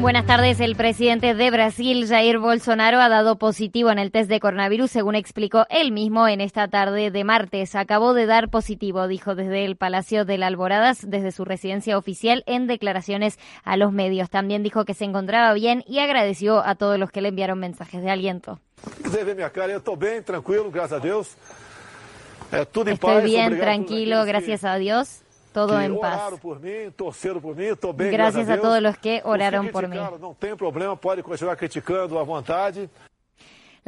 Buenas tardes. El presidente de Brasil, Jair Bolsonaro, ha dado positivo en el test de coronavirus, según explicó él mismo en esta tarde de martes. Acabó de dar positivo, dijo desde el Palacio de la Alboradas, desde su residencia oficial, en declaraciones a los medios. También dijo que se encontraba bien y agradeció a todos los que le enviaron mensajes de aliento. Estoy bien, tranquilo, gracias a Dios todo en paz. Gracias a todos los que oraron por mí. No tem problema, pode continuar criticando à vontade.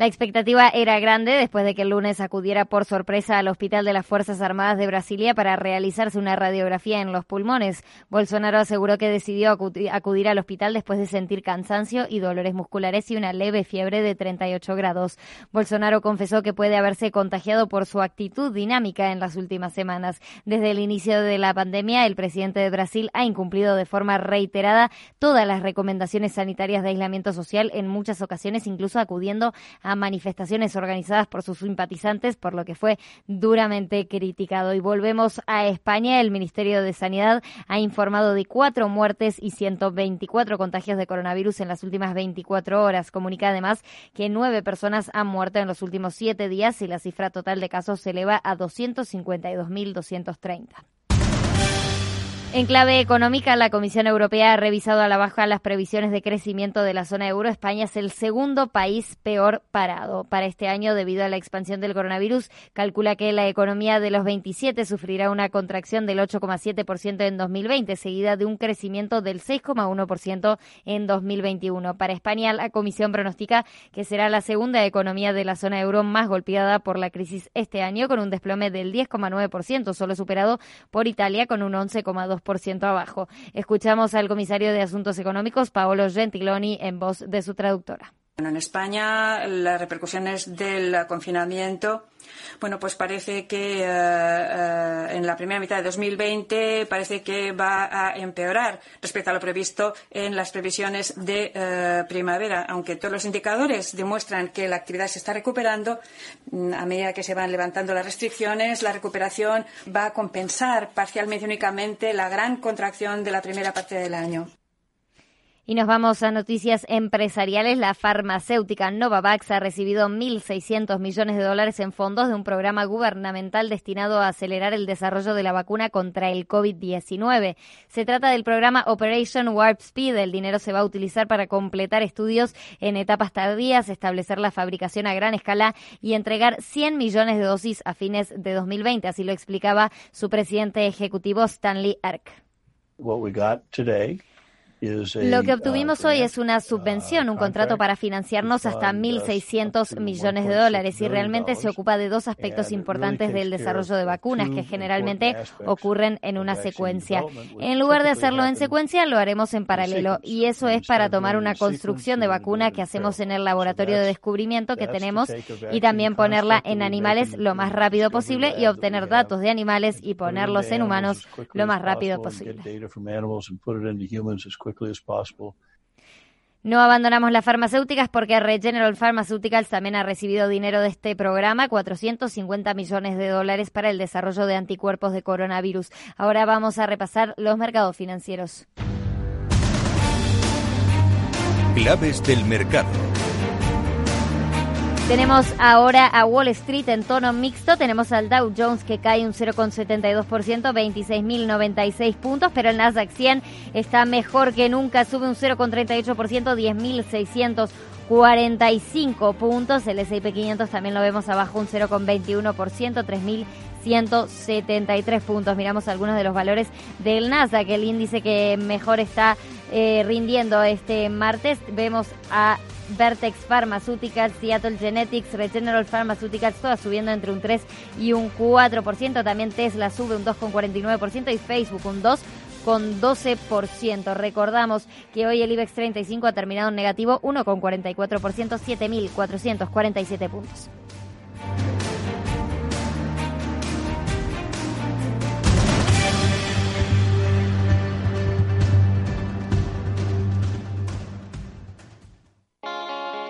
La expectativa era grande después de que el lunes acudiera por sorpresa al Hospital de las Fuerzas Armadas de Brasilia para realizarse una radiografía en los pulmones. Bolsonaro aseguró que decidió acudir al hospital después de sentir cansancio y dolores musculares y una leve fiebre de 38 grados. Bolsonaro confesó que puede haberse contagiado por su actitud dinámica en las últimas semanas. Desde el inicio de la pandemia, el presidente de Brasil ha incumplido de forma reiterada todas las recomendaciones sanitarias de aislamiento social en muchas ocasiones, incluso acudiendo a a manifestaciones organizadas por sus simpatizantes, por lo que fue duramente criticado. Y volvemos a España. El Ministerio de Sanidad ha informado de cuatro muertes y 124 contagios de coronavirus en las últimas 24 horas. Comunica además que nueve personas han muerto en los últimos siete días y la cifra total de casos se eleva a 252.230. En clave económica, la Comisión Europea ha revisado a la baja las previsiones de crecimiento de la zona euro. España es el segundo país peor parado. Para este año, debido a la expansión del coronavirus, calcula que la economía de los 27 sufrirá una contracción del 8,7% en 2020, seguida de un crecimiento del 6,1% en 2021. Para España, la Comisión pronostica que será la segunda economía de la zona euro más golpeada por la crisis este año, con un desplome del 10,9%, solo superado por Italia con un 11,2% ciento abajo. Escuchamos al comisario de Asuntos Económicos, Paolo Gentiloni, en voz de su traductora. En España las repercusiones del confinamiento bueno, pues parece que eh, eh, en la primera mitad de 2020 parece que va a empeorar respecto a lo previsto en las previsiones de eh, primavera, aunque todos los indicadores demuestran que la actividad se está recuperando mm, a medida que se van levantando las restricciones, la recuperación va a compensar parcialmente únicamente la gran contracción de la primera parte del año. Y nos vamos a noticias empresariales. La farmacéutica Novavax ha recibido 1.600 millones de dólares en fondos de un programa gubernamental destinado a acelerar el desarrollo de la vacuna contra el COVID-19. Se trata del programa Operation Warp Speed. El dinero se va a utilizar para completar estudios en etapas tardías, establecer la fabricación a gran escala y entregar 100 millones de dosis a fines de 2020. Así lo explicaba su presidente ejecutivo Stanley Erk. Lo que obtuvimos hoy es una subvención, un contrato para financiarnos hasta 1.600 millones de dólares y realmente se ocupa de dos aspectos importantes del desarrollo de vacunas que generalmente ocurren en una secuencia. En lugar de hacerlo en secuencia, lo haremos en paralelo y eso es para tomar una construcción de vacuna que hacemos en el laboratorio de descubrimiento que tenemos y también ponerla en animales lo más rápido posible y obtener datos de animales y ponerlos en humanos lo más rápido posible. No abandonamos las farmacéuticas porque Regeneral Pharmaceuticals también ha recibido dinero de este programa, 450 millones de dólares para el desarrollo de anticuerpos de coronavirus. Ahora vamos a repasar los mercados financieros. Claves del mercado. Tenemos ahora a Wall Street en tono mixto. Tenemos al Dow Jones que cae un 0,72%, 26.096 puntos, pero el Nasdaq 100 está mejor que nunca, sube un 0,38%, 10.645 puntos. El S&P 500 también lo vemos abajo un 0,21%, 3.173 puntos. Miramos algunos de los valores del Nasdaq, el índice que mejor está eh, rindiendo este martes. Vemos a Vertex Pharmaceuticals, Seattle Genetics, Regeneral Pharmaceuticals, todas subiendo entre un 3 y un 4%. También Tesla sube un 2,49% y Facebook un 2,12%. Recordamos que hoy el IBEX 35 ha terminado en negativo 1,44%, 7.447 puntos.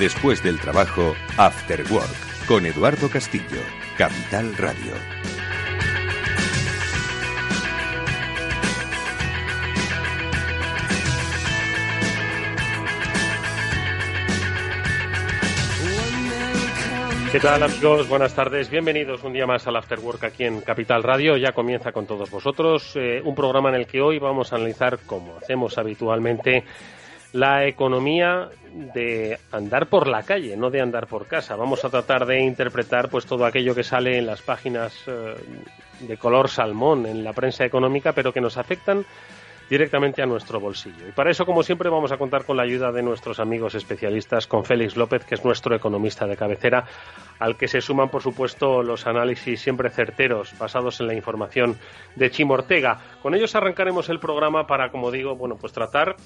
Después del trabajo, After Work, con Eduardo Castillo, Capital Radio. ¿Qué tal amigos? Buenas tardes. Bienvenidos un día más al After Work aquí en Capital Radio. Ya comienza con todos vosotros eh, un programa en el que hoy vamos a analizar, como hacemos habitualmente, la economía de andar por la calle, no de andar por casa. Vamos a tratar de interpretar pues todo aquello que sale en las páginas eh, de color salmón en la prensa económica, pero que nos afectan directamente a nuestro bolsillo. Y para eso, como siempre, vamos a contar con la ayuda de nuestros amigos especialistas, con Félix López, que es nuestro economista de cabecera, al que se suman, por supuesto, los análisis siempre certeros, basados en la información de Chimo Ortega. Con ellos arrancaremos el programa para, como digo, bueno, pues tratar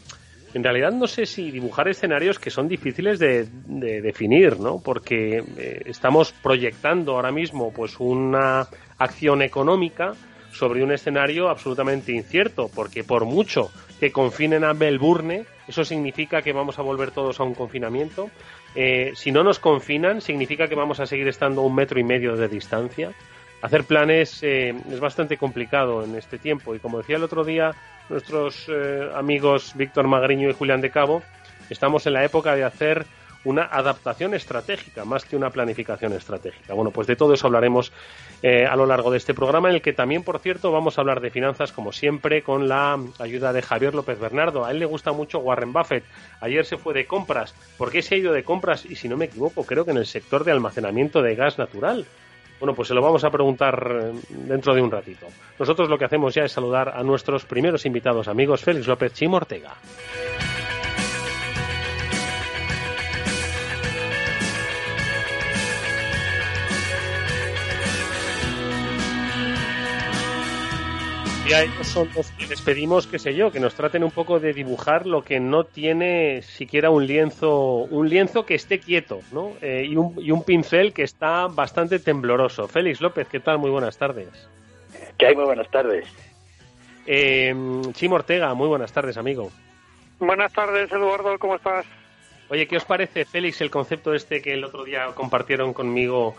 en realidad no sé si dibujar escenarios que son difíciles de, definir, ¿no? Porque eh, estamos proyectando ahora mismo pues una acción económica sobre un escenario absolutamente incierto, porque por mucho que confinen a Melbourne, eso significa que vamos a volver todos a un confinamiento. Eh, si no nos confinan, significa que vamos a seguir estando a un metro y medio de distancia. Hacer planes eh, es bastante complicado en este tiempo y como decía el otro día nuestros eh, amigos Víctor Magriño y Julián de Cabo, estamos en la época de hacer una adaptación estratégica más que una planificación estratégica. Bueno, pues de todo eso hablaremos eh, a lo largo de este programa, en el que también, por cierto, vamos a hablar de finanzas, como siempre, con la ayuda de Javier López Bernardo. A él le gusta mucho Warren Buffett. Ayer se fue de compras. ¿Por qué se ha ido de compras? Y si no me equivoco, creo que en el sector de almacenamiento de gas natural. Bueno, pues se lo vamos a preguntar eh, dentro de un ratito. Nosotros lo que hacemos ya es saludar a nuestros primeros invitados amigos, Félix López Chimo Ortega. Y a ellos son los que les pedimos, qué sé yo, que nos traten un poco de dibujar lo que no tiene siquiera un lienzo, un lienzo que esté quieto, ¿no? Eh, y, un, y un pincel que está bastante tembloroso. Félix López, ¿qué tal? Muy buenas tardes. ¿Qué hay? Muy buenas tardes. Eh, Chimo Ortega, muy buenas tardes, amigo. Buenas tardes, Eduardo, ¿cómo estás? Oye, ¿qué os parece, Félix, el concepto este que el otro día compartieron conmigo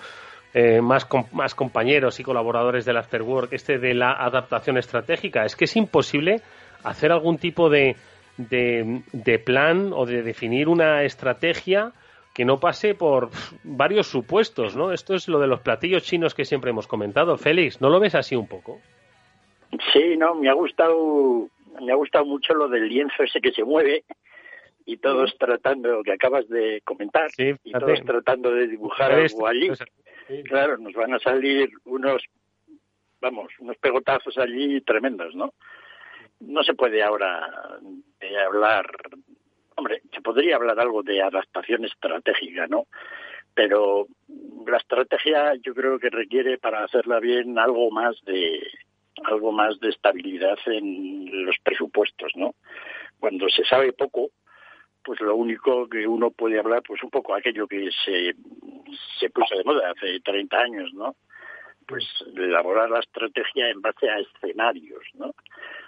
eh, más, más compañeros y colaboradores del Afterwork, este de la adaptación estratégica. Es que es imposible hacer algún tipo de, de, plan o de definir una estrategia que no pase por varios supuestos, ¿no? Esto es lo de los platillos chinos que siempre hemos comentado. Félix, ¿no lo ves así un poco? Sí, no, me ha gustado, me ha gustado mucho lo del lienzo ese que se mueve y todos tratando, lo que acabas de comentar, y todos tratando de dibujar algo allí. Claro, nos van a salir unos, vamos, unos pegotazos allí tremendos, ¿no? No se puede ahora eh, hablar, hombre, se podría hablar algo de adaptación estratégica, ¿no? Pero la estrategia yo creo que requiere para hacerla bien algo más de algo más de estabilidad en los presupuestos, ¿no? Cuando se sabe poco, pues lo único que uno puede hablar, pues un poco aquello que se, se puso de moda hace 30 años, ¿no? Pues elaborar la estrategia en base a escenarios, ¿no?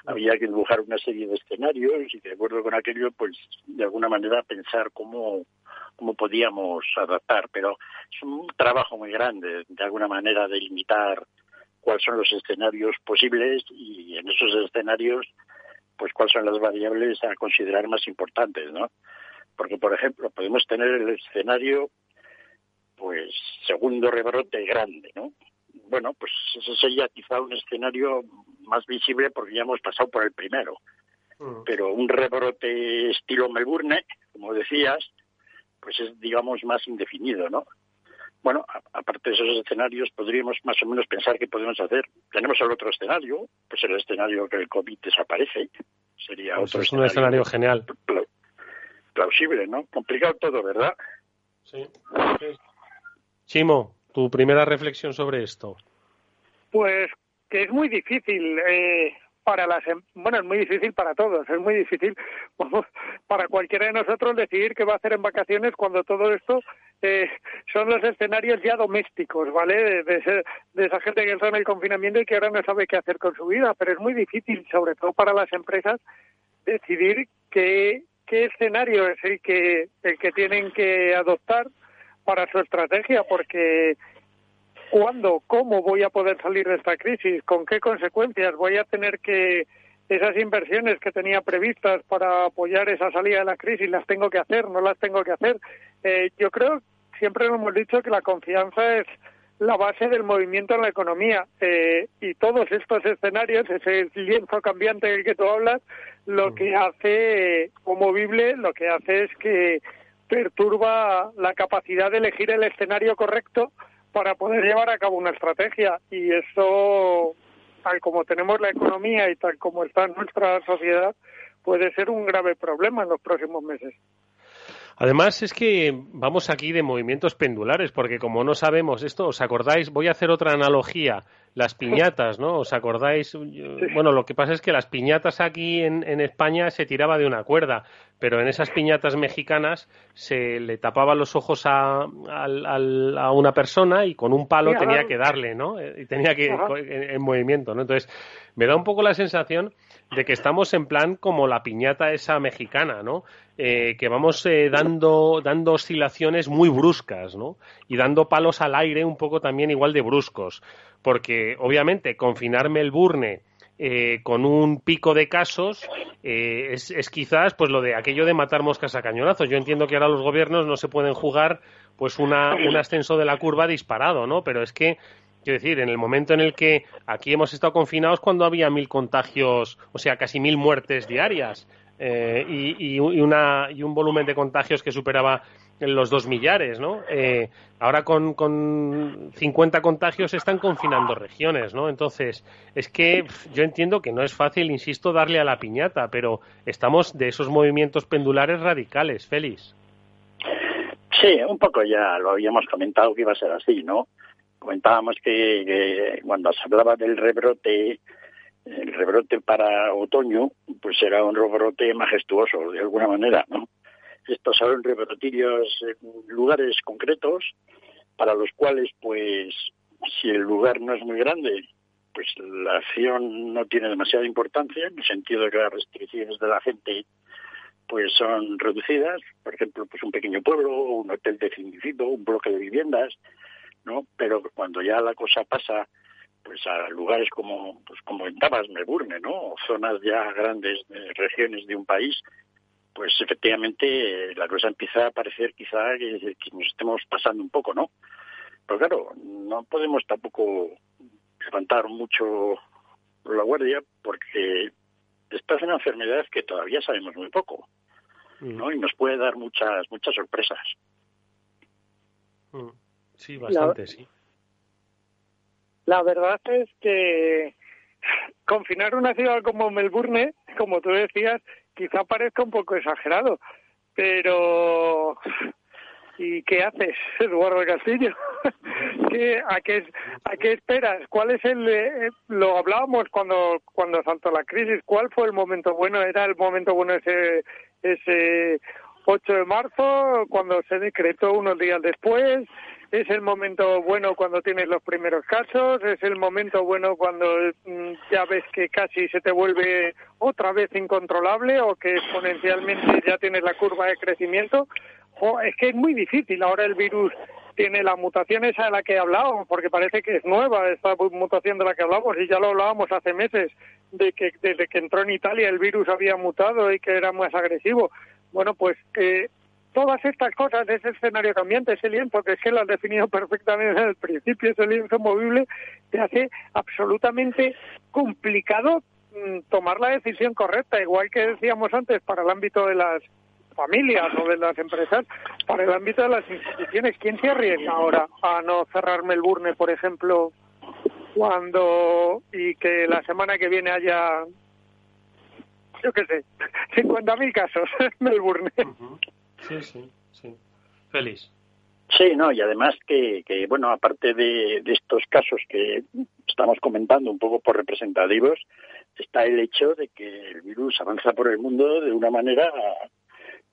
Había que dibujar una serie de escenarios y de acuerdo con aquello, pues de alguna manera pensar cómo, cómo podíamos adaptar, pero es un trabajo muy grande, de alguna manera, delimitar cuáles son los escenarios posibles y en esos escenarios pues cuáles son las variables a considerar más importantes, ¿no? Porque, por ejemplo, podemos tener el escenario pues segundo rebrote grande, ¿no? Bueno, pues ese sería quizá un escenario más visible porque ya hemos pasado por el primero. Mm. Pero un rebrote estilo Melbourne, como decías, pues es, digamos, más indefinido, ¿no? Bueno, aparte de esos escenarios, podríamos más o menos pensar qué podemos hacer. Tenemos el otro escenario, pues el escenario que el COVID desaparece. Sería pues otro es un escenario genial. Plausible, ¿no? Complicado todo, ¿verdad? Sí. Chimo, tu primera reflexión sobre esto. Pues que es muy difícil. Eh, para las em, bueno es muy difícil para todos es muy difícil para cualquiera de nosotros decidir qué va a hacer en vacaciones cuando todo esto eh, son los escenarios ya domésticos vale de, de, esa gente que está en el confinamiento y que ahora no sabe qué hacer con su vida pero es muy difícil sobre todo para las empresas decidir qué qué escenario es el que el que tienen que adoptar para su estrategia porque ¿Cuándo? ¿Cómo voy a poder salir de esta crisis? ¿Con qué consecuencias? ¿Voy a tener que esas inversiones que tenía previstas para apoyar esa salida de la crisis las tengo que hacer? ¿No las tengo que hacer? Eh, yo creo, siempre hemos dicho que la confianza es la base del movimiento en la economía eh, y todos estos escenarios, ese lienzo cambiante del que tú hablas, lo que hace o movible, lo que hace es que perturba la capacidad de elegir el escenario correcto para poder llevar a cabo una estrategia y eso tal como tenemos la economía y tal como está nuestra sociedad puede ser un grave problema en los próximos meses. Además es que vamos aquí de movimientos pendulares, porque como no sabemos esto, ¿os acordáis? Voy a hacer otra analogía, las piñatas, ¿no? ¿Os acordáis? Bueno, lo que pasa es que las piñatas aquí en, España se tiraba de una cuerda, pero en esas piñatas mexicanas se le tapaba los ojos a, a, una persona y con un palo tenía que darle, ¿no? Y tenía que en, en movimiento, ¿no? Entonces, me da un poco la sensación de que estamos en plan como la piñata esa mexicana, ¿no? Eh, que vamos eh, dando, dando oscilaciones muy bruscas, ¿no? Y dando palos al aire un poco también igual de bruscos. Porque, obviamente, confinar Melbourne eh, con un pico de casos eh, es, es, quizás pues lo de aquello de matar moscas a cañonazos. Yo entiendo que ahora los gobiernos no se pueden jugar pues una, un ascenso de la curva disparado, ¿no? Pero es que Quiero decir, en el momento en el que aquí hemos estado confinados cuando había mil contagios, o sea, casi mil muertes diarias eh, y, una, y un volumen de contagios que superaba los dos millares, ¿no? Eh, ahora con, con 50 contagios están confinando regiones, ¿no? Entonces, es que yo entiendo que no es fácil, insisto, darle a la piñata, pero estamos de esos movimientos pendulares radicales, Félix. Sí, un poco ya lo habíamos comentado que iba a ser así, ¿no? Comentábamos que, cuando se hablaba del rebrote, el rebrote para otoño, pues era un rebrote majestuoso, de alguna manera, ¿no? Estos son rebrotillos lugares concretos, para los cuales, pues, si el lugar no es muy grande, pues la acción no tiene demasiada importancia, en el sentido de que las restricciones de la gente pues son reducidas, por ejemplo, pues un pequeño pueblo, un hotel definido, un bloque de viviendas, ¿no? Pero cuando ya la cosa pasa pues a lugares como pues como comentabas Melbourne, ¿no? zonas ya grandes regiones de un país, pues efectivamente la cosa empieza a parecer quizá que, nos estemos pasando un poco, ¿no? Pero claro, no podemos tampoco levantar mucho la guardia porque esta es una enfermedad que todavía sabemos muy poco, ¿no? Mm. Y nos puede dar muchas muchas sorpresas. Mm. Sí, bastante, sí. La verdad es que confinar una ciudad como Melbourne, como tú decías, quizá parezca un poco exagerado, pero ¿y qué haces, Eduardo Castillo? ¿Qué, a, qué, ¿A qué esperas? ¿Cuál es el...? Eh, lo hablábamos cuando, cuando saltó la crisis. ¿Cuál fue el momento bueno? ¿Era el momento bueno ese, ese 8 de marzo, cuando se decretó unos días después? Es el momento bueno cuando tienes los primeros casos, es el momento bueno cuando mm, ya ves que casi se te vuelve otra vez incontrolable o que exponencialmente ya tienes la curva de crecimiento. O es que es muy difícil. Ahora el virus tiene la mutación esa de la que hablábamos, porque parece que es nueva esta mutación de la que hablamos y ya lo hablábamos hace meses, de que desde que entró en Italia el virus había mutado y que era más agresivo. Bueno, pues eh, todas estas cosas, ese escenario cambiante, ese lienzo, que es que lo has definido perfectamente en el principio, ese lienzo movible, te hace absolutamente complicado mm, tomar la decisión correcta, igual que decíamos antes para el ámbito de las familias o de las empresas, para el ámbito de las instituciones. ¿Quién se arriesga ahora a no cerrar Melbourne, por ejemplo, cuando y que la semana que viene haya, yo qué sé, 50.000 casos en Melbourne? Sí, sí, sí. Feliz. Sí, no, y además que, que bueno, aparte de, de, estos casos que estamos comentando un poco por representativos, está el hecho de que el virus avanza por el mundo de una manera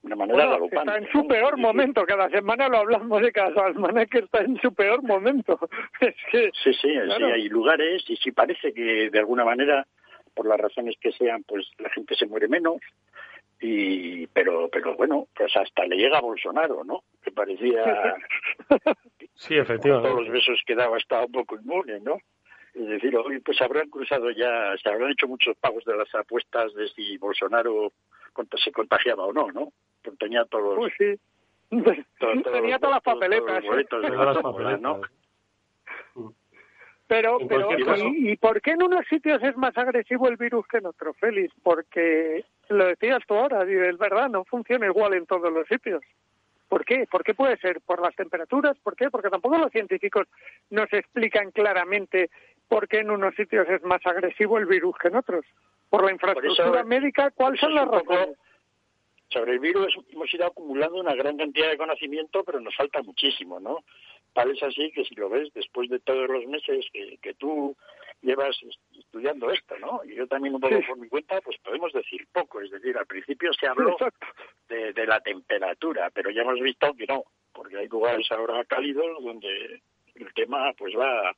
una manera Está en su peor momento, cada semana lo hablamos de cada semana que está en su peor momento. Es que, sí, sí, sí, hay lugares y sí parece que de alguna manera, por las razones que sean, pues la gente se muere menos, y pero pero bueno pues hasta le llega a Bolsonaro no que parecía sí efectivamente. Todos los besos que daba estaba un poco inmune no es decir hoy pues habrán cruzado ya se habrán hecho muchos pagos de las apuestas de si Bolsonaro se contagiaba o no no porque tenía todos los sí. tenía todas las papeletas ¿no? Pero, pero ¿y, ¿y, por qué en unos sitios es más agresivo el virus que en otros, Félix? Porque, lo decías tú ahora, es verdad, no funciona igual en todos los sitios. ¿Por qué? ¿Por qué puede ser? ¿Por las temperaturas? ¿Por qué? Porque tampoco los científicos nos explican claramente por qué en unos sitios es más agresivo el virus que en otros. ¿Por la infraestructura médica? ¿Cuáles son las razones? Sobre el virus hemos ido acumulando una gran cantidad de conocimiento, pero nos falta muchísimo, ¿no? Tal es así que si lo ves, después de todos los meses que, tú llevas estudiando esto, ¿no? Y yo también un poco por mi cuenta, pues podemos decir poco. Es decir, al principio se habló de, de, la temperatura, pero ya hemos visto que no, porque hay lugares ahora cálidos donde el tema pues va,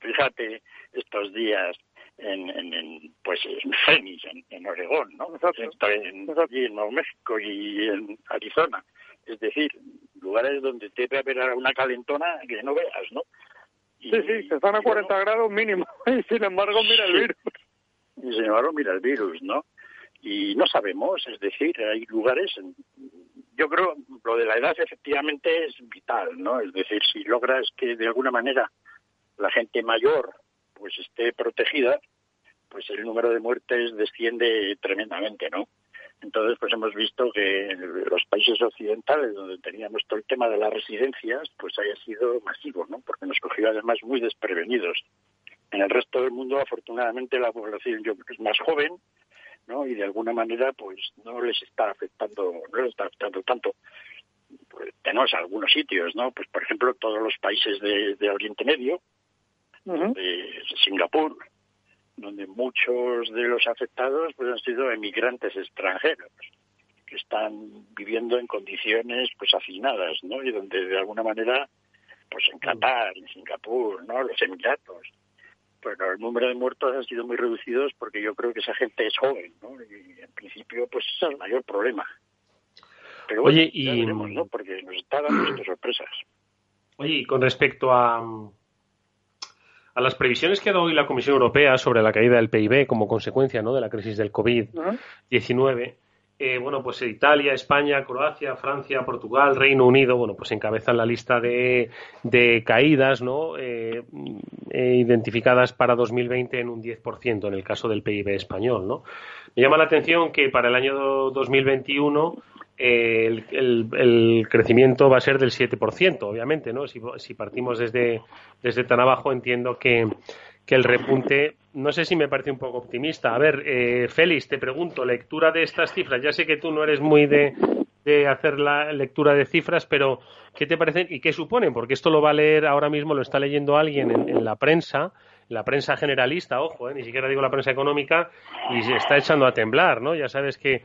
fíjate, estos días en, en, pues en Phoenix, en, en Oregón, ¿no? En, en Nuevo México y en Arizona. Es decir, lugares donde debe haber una calentona que no veas, ¿no? sí, sí, que están a 40 grados mínimo y sin embargo mira el virus. Y sin embargo mira el virus, ¿no? Y no sabemos, es decir, hay lugares, yo creo, lo de la edad efectivamente es vital, ¿no? Es decir, si logras que de alguna manera la gente mayor pues esté protegida, pues el número de muertes desciende tremendamente, ¿no? Entonces, pues hemos visto que en los países occidentales, donde teníamos todo el tema de las residencias, pues haya sido masivo, ¿no? Porque nos cogió además muy desprevenidos. En el resto del mundo, afortunadamente, la población yo creo que es más joven, ¿no? Y de alguna manera, pues no les está afectando, no les está afectando tanto. Pues, tenemos algunos sitios, ¿no? Pues por ejemplo, todos los países de, Oriente Medio, de Singapur, donde muchos de los afectados pues han sido emigrantes extranjeros que están viviendo en condiciones pues hacinadas, ¿no? Y donde de alguna manera pues en Qatar, en Singapur, ¿no? Los Emiratos, pues el número de muertos han sido muy reducidos porque yo creo que esa gente es joven, ¿no? Y en principio pues es el mayor problema. Pero bueno, Oye, y... veremos, ¿no? Porque nos está dando sorpresas. Oye, y con respecto a a las previsiones que ha dado hoy la Comisión Europea sobre la caída del PIB como consecuencia ¿no? de la crisis del COVID-19, eh, bueno, pues Italia, España, Croacia, Francia, Portugal, Reino Unido, bueno, pues encabezan la lista de, de caídas, ¿no? Eh, eh, identificadas para 2020 en un 10% en el caso del PIB español, ¿no? Me llama la atención que para el año 2021 el, el, crecimiento va a ser del 7%, obviamente, ¿no? Si, si partimos desde, desde tan abajo, entiendo que, que, el repunte, no sé si me parece un poco optimista. A ver, eh, Félix, te pregunto, lectura de estas cifras. Ya sé que tú no eres muy de, de hacer la lectura de cifras, pero ¿qué te parecen y qué suponen? Porque esto lo va a leer ahora mismo, lo está leyendo alguien en, la prensa la prensa generalista, ojo, eh, ni siquiera digo la prensa económica, y se está echando a temblar, ¿no? Ya sabes que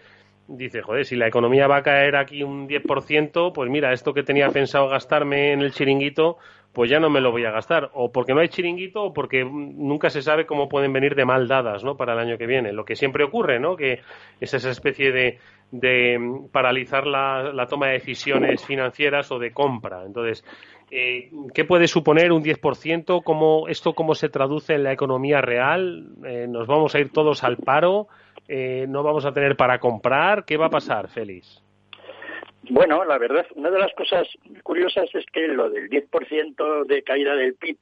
dice, joder, si la economía va a caer aquí un 10%, pues mira, esto que tenía pensado gastarme en el chiringuito, pues ya no me lo voy a gastar. O porque no hay chiringuito o porque nunca se sabe cómo pueden venir de mal dadas, ¿no? Para el año que viene. Lo que siempre ocurre, ¿no? Que es esa especie de, de paralizar la, la toma de decisiones financieras o de compra. Entonces, eh, ¿Qué puede suponer un 10%? ¿Cómo, ¿Esto cómo se traduce en la economía real? Eh, ¿Nos vamos a ir todos al paro? Eh, ¿No vamos a tener para comprar? ¿Qué va a pasar, Félix? Bueno, la verdad, una de las cosas curiosas es que lo del 10% de caída del PIB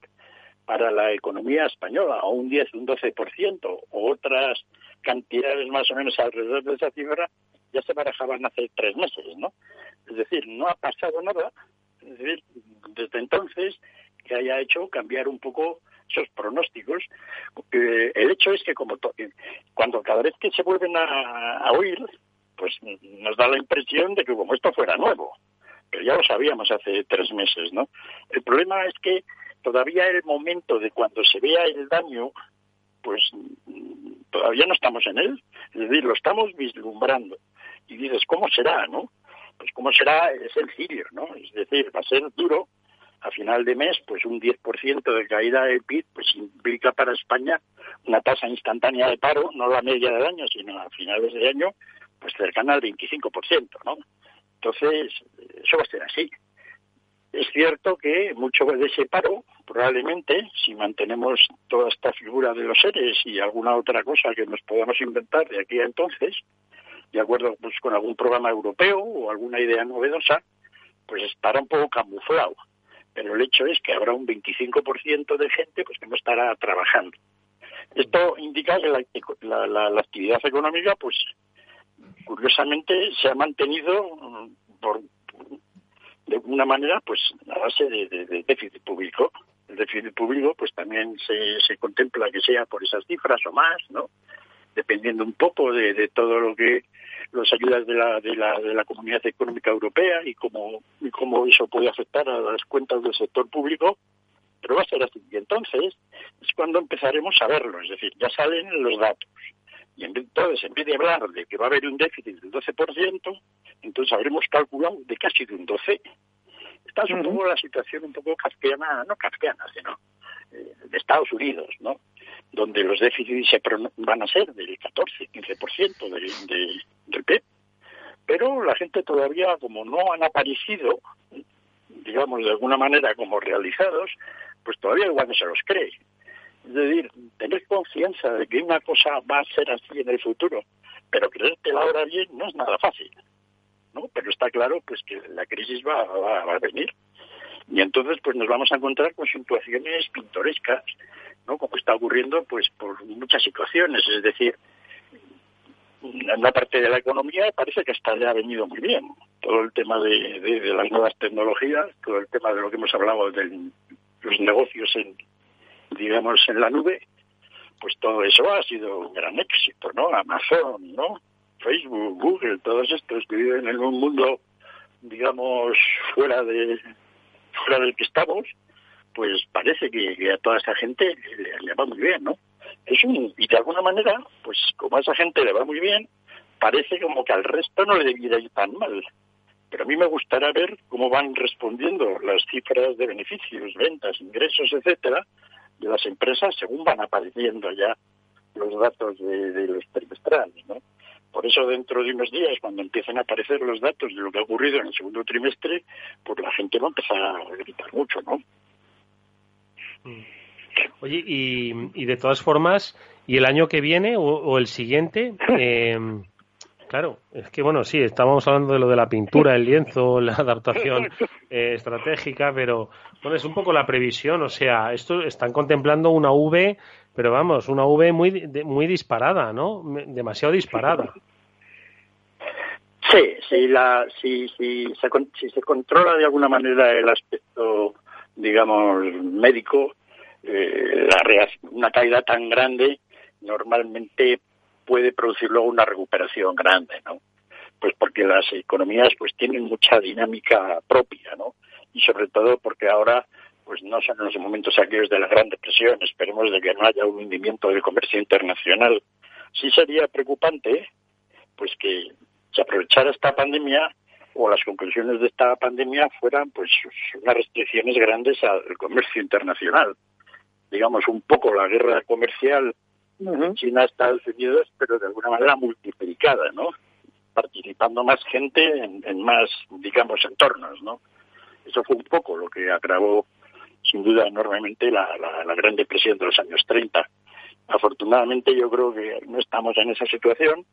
para la economía española, o un 10, un 12%, o otras cantidades más o menos alrededor de esa cifra, ya se barajaban hace tres meses, ¿no? Es decir, no ha pasado nada, desde entonces que haya hecho cambiar un poco esos pronósticos. Eh, el hecho es que como cuando cada vez que se vuelven a, oír, pues nos da la impresión de que como esto fuera nuevo. Pero ya lo sabíamos hace tres meses, ¿no? El problema es que todavía el momento de cuando se vea el daño, pues todavía no estamos en él. Es decir, lo estamos vislumbrando. Y dices, ¿cómo será, no? Pues cómo será es sencillo, ¿no? Es decir, va a ser duro, a final de mes, pues un 10% de caída del PIB, pues implica para España una tasa instantánea de paro, no la media del año, sino a finales de año, pues cercana al 25%, ¿no? Entonces, eso va a ser así. Es cierto que mucho de ese paro, probablemente, si mantenemos toda esta figura de los seres y alguna otra cosa que nos podamos inventar de aquí a entonces, de acuerdo pues, con algún programa europeo o alguna idea novedosa, pues estará un poco camuflado pero el hecho es que habrá un 25% de gente pues que no estará trabajando. Esto indica que la, actividad económica, pues curiosamente, se ha mantenido mm, por, de una manera, pues a base de, déficit público. El déficit público, pues también se, se contempla que sea por esas cifras o más, ¿no? Dependiendo un poco de todo lo que las ayudas de la, de la, de la Comunidad Económica Europea y cómo, y cómo eso puede afectar a las cuentas del sector público, pero va a ser así. Y entonces es cuando empezaremos a verlo, es decir, ya salen los datos. Y entonces, en vez de hablar de que va a haber un déficit del 12%, entonces habremos calculado de casi de un 12%. Esta es un poco la situación un poco kafkiana, no kafkiana, sino eh, de Estados Unidos, ¿no? donde los déficits se van a ser del 14-15% del, de, del PIB. Pero la gente todavía, como no han aparecido, digamos, de alguna manera como realizados, pues todavía igual no se los cree. Es decir, tener confianza de que una cosa va a ser así en el futuro, pero creértela ahora bien no es nada fácil. ¿no? Pero está claro pues que la crisis va, va, va a venir. Y entonces pues nos vamos a encontrar con situaciones pintorescas ¿no? Como está ocurriendo, pues por muchas situaciones, es decir, en la parte de la economía parece que está ya venido muy bien. Todo el tema de, de, las nuevas tecnologías, todo el tema de lo que hemos hablado de los negocios en, digamos, en la nube, pues todo eso ha sido un gran éxito, ¿no? Amazon, ¿no? Facebook, Google, todos estos que viven en un mundo, digamos, fuera de fuera del que estamos, pues parece que, a toda esa gente le, va muy bien, ¿no? Es un, y de alguna manera, pues como a esa gente le va muy bien, parece como que al resto no le debiera ir tan mal. Pero a mí me gustaría ver cómo van respondiendo las cifras de beneficios, ventas, ingresos, etcétera, de las empresas según van apareciendo ya los datos de, de los trimestrales, ¿no? Por eso dentro de unos días, cuando empiecen a aparecer los datos de lo que ha ocurrido en el segundo trimestre, pues la gente va a empezar a gritar mucho, ¿no? Mm. Oye, y, de todas formas, ¿y el año que viene o, el siguiente? Em, claro, es que bueno, sí, estábamos hablando de lo de la pintura, el lienzo, la adaptación eh, estratégica, pero bueno, es un poco la previsión, o sea, esto están contemplando una V, pero vamos, una V muy, muy disparada, ¿no? Demasiado disparada. Sí, sí, la, si, si, se, si se controla de alguna manera el aspecto digamos, médico, eh, la una caída tan grande normalmente puede producir luego una recuperación grande, ¿no? Pues porque las economías pues tienen mucha dinámica propia, ¿no? Y sobre todo porque ahora pues no son los momentos aquellos de la Gran Depresión, esperemos de que no haya un hundimiento del comercio internacional. Sí sería preocupante pues que se aprovechara esta pandemia o las conclusiones de esta pandemia fueran pues unas restricciones grandes al comercio internacional. Digamos, un poco la guerra comercial China-Estados Unidos, pero de alguna manera multiplicada, ¿no? Participando más gente en, más, digamos, entornos, ¿no? Eso fue un poco lo que agravó, sin duda, enormemente la, la, la Gran Depresión de los años 30. Afortunadamente yo creo que no estamos en esa situación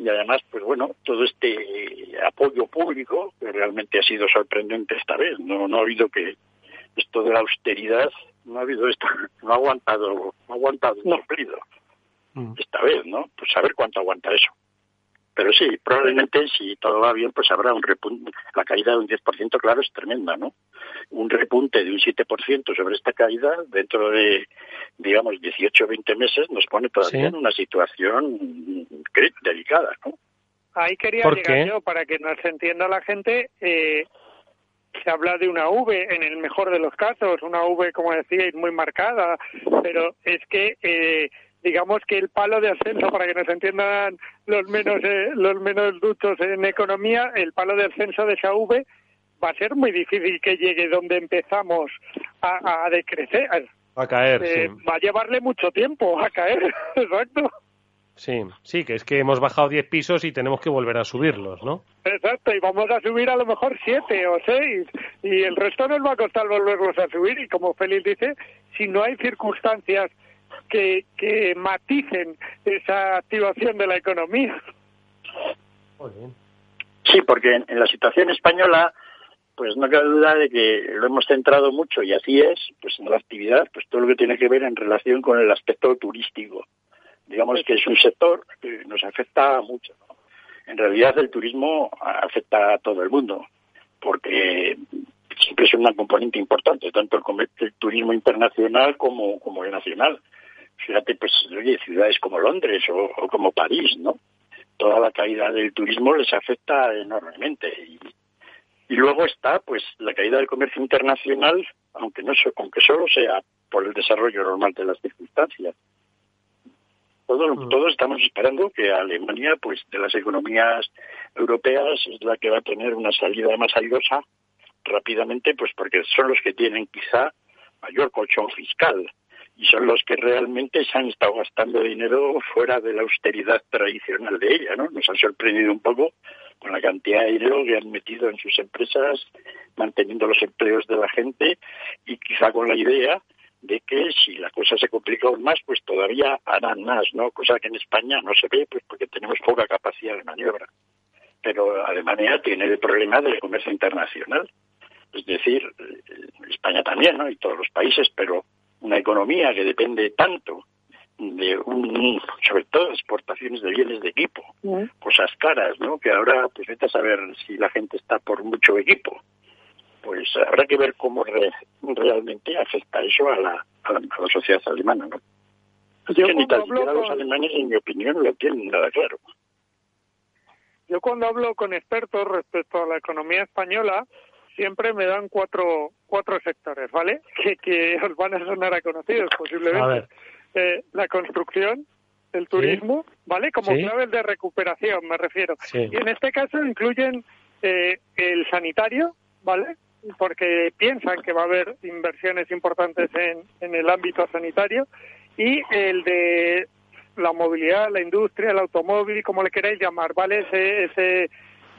y además, pues bueno, todo este apoyo público que realmente ha sido sorprendente esta vez. No, no ha habido que esto de la austeridad, no ha habido esto, no ha aguantado, no ha aguantado no. cumplido. Mm. Esta vez, ¿no? Pues a ver cuánto aguanta eso. Pero sí, probablemente si todo va bien, pues habrá un repunte. La caída de un 10%, claro, es tremenda, ¿no? Un repunte de un 7% sobre esta caída dentro de, digamos, 18 o 20 meses nos pone todavía en una situación delicada, ¿no? Ahí quería llegar yo, para que nos entienda la gente. Eh, se habla de una V en el mejor de los casos, una V, como decíais, muy marcada, pero es que eh, digamos que el palo de ascenso, para que nos entiendan los menos, eh, los menos duchos en economía, el palo de ascenso de esa V va a ser muy difícil que llegue donde empezamos a, a decrecer. A caer, eh, Va a llevarle mucho tiempo a caer, exacto. Sí, sí, que es que hemos bajado 10 pisos y tenemos que volver a subirlos, ¿no? Exacto, y vamos a subir a lo mejor 7 o 6 y el resto nos va a costar volverlos a subir y como Félix dice, si no hay circunstancias que, que maticen esa activación de la economía. Sí, porque en, la situación española, pues no cabe duda de que lo hemos centrado mucho y así es, pues en la actividad, pues todo lo que tiene que ver en relación con el aspecto turístico. Digamos que es un sector que nos afecta mucho. En realidad el turismo afecta a todo el mundo, porque siempre es una componente importante, tanto el, el turismo internacional como, como el nacional fíjate, pues, oye, ciudades como Londres o, como París, ¿no? Toda la caída del turismo les afecta enormemente. Y, luego está, pues, la caída del comercio internacional, aunque, no, aunque solo sea por el desarrollo normal de las circunstancias. Todo, mm. Todos estamos esperando que Alemania, pues, de las economías europeas, es la que va a tener una salida más airosa rápidamente, pues porque son los que tienen quizá mayor colchón fiscal y son los que realmente se han estado gastando dinero fuera de la austeridad tradicional de ella, ¿no? Nos han sorprendido un poco con la cantidad de dinero que han metido en sus empresas, manteniendo los empleos de la gente y quizá con la idea de que si la cosa se complica aún más, pues todavía harán más, ¿no? Cosa que en España no se ve, pues porque tenemos poca capacidad de maniobra. Pero Alemania tiene el problema del comercio internacional. Es decir, eh, España también, ¿no? Y todos los países, pero una economía que depende tanto de un, sobre todo exportaciones de bienes de equipo, cosas caras, ¿no? Que ahora, pues vete a saber si la gente está por mucho equipo. Pues habrá que ver cómo realmente afecta eso a la, a la, sociedad alemana, ¿no? Yo que ni tan siquiera los alemanes, en mi opinión, lo tienen nada claro. Yo cuando hablo con expertos respecto a la economía española, siempre me dan cuatro, cuatro sectores, ¿vale? Que, que os van a sonar a conocidos posiblemente. Eh, la construcción, el turismo, ¿vale? Como claves de recuperación, me refiero. Y en este caso incluyen eh, el sanitario, ¿vale? Porque piensan que va a haber inversiones importantes en, en el ámbito sanitario y el de la movilidad, la industria, el automóvil, como le queráis llamar, ¿vale? Ese, ese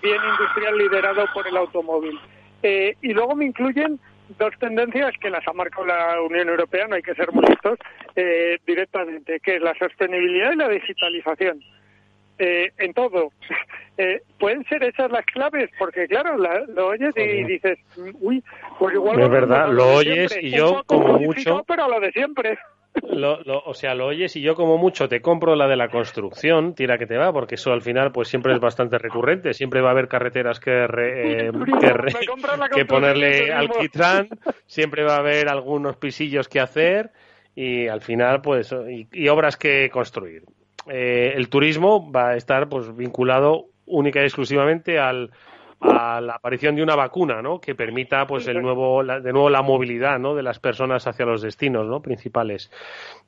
bien industrial liderado por el automóvil. Eh, y luego me incluyen dos tendencias que las ha marcado la Unión Europea, no hay que ser muy listos, eh, directamente, que es la sostenibilidad y la digitalización. Eh, en todo. ¿Pueden ser esas las claves? Porque, claro, lo oyes y dices, uy, pues igual... Es verdad, lo oyes y yo, como mucho... Pero lo de siempre. Lo, o sea, lo oyes y yo como mucho te compro la de la construcción, tira que te va, porque eso al final pues siempre es bastante recurrente, siempre va a haber carreteras que, eh, que, ponerle alquitrán, siempre va a haber algunos pisillos que hacer y al final pues y, obras que construir. Eh, el turismo va a estar pues vinculado única y exclusivamente al, a la aparición de una vacuna, ¿no? Que permita, pues, el nuevo, de nuevo la movilidad, ¿no? De las personas hacia los destinos, ¿no? Principales.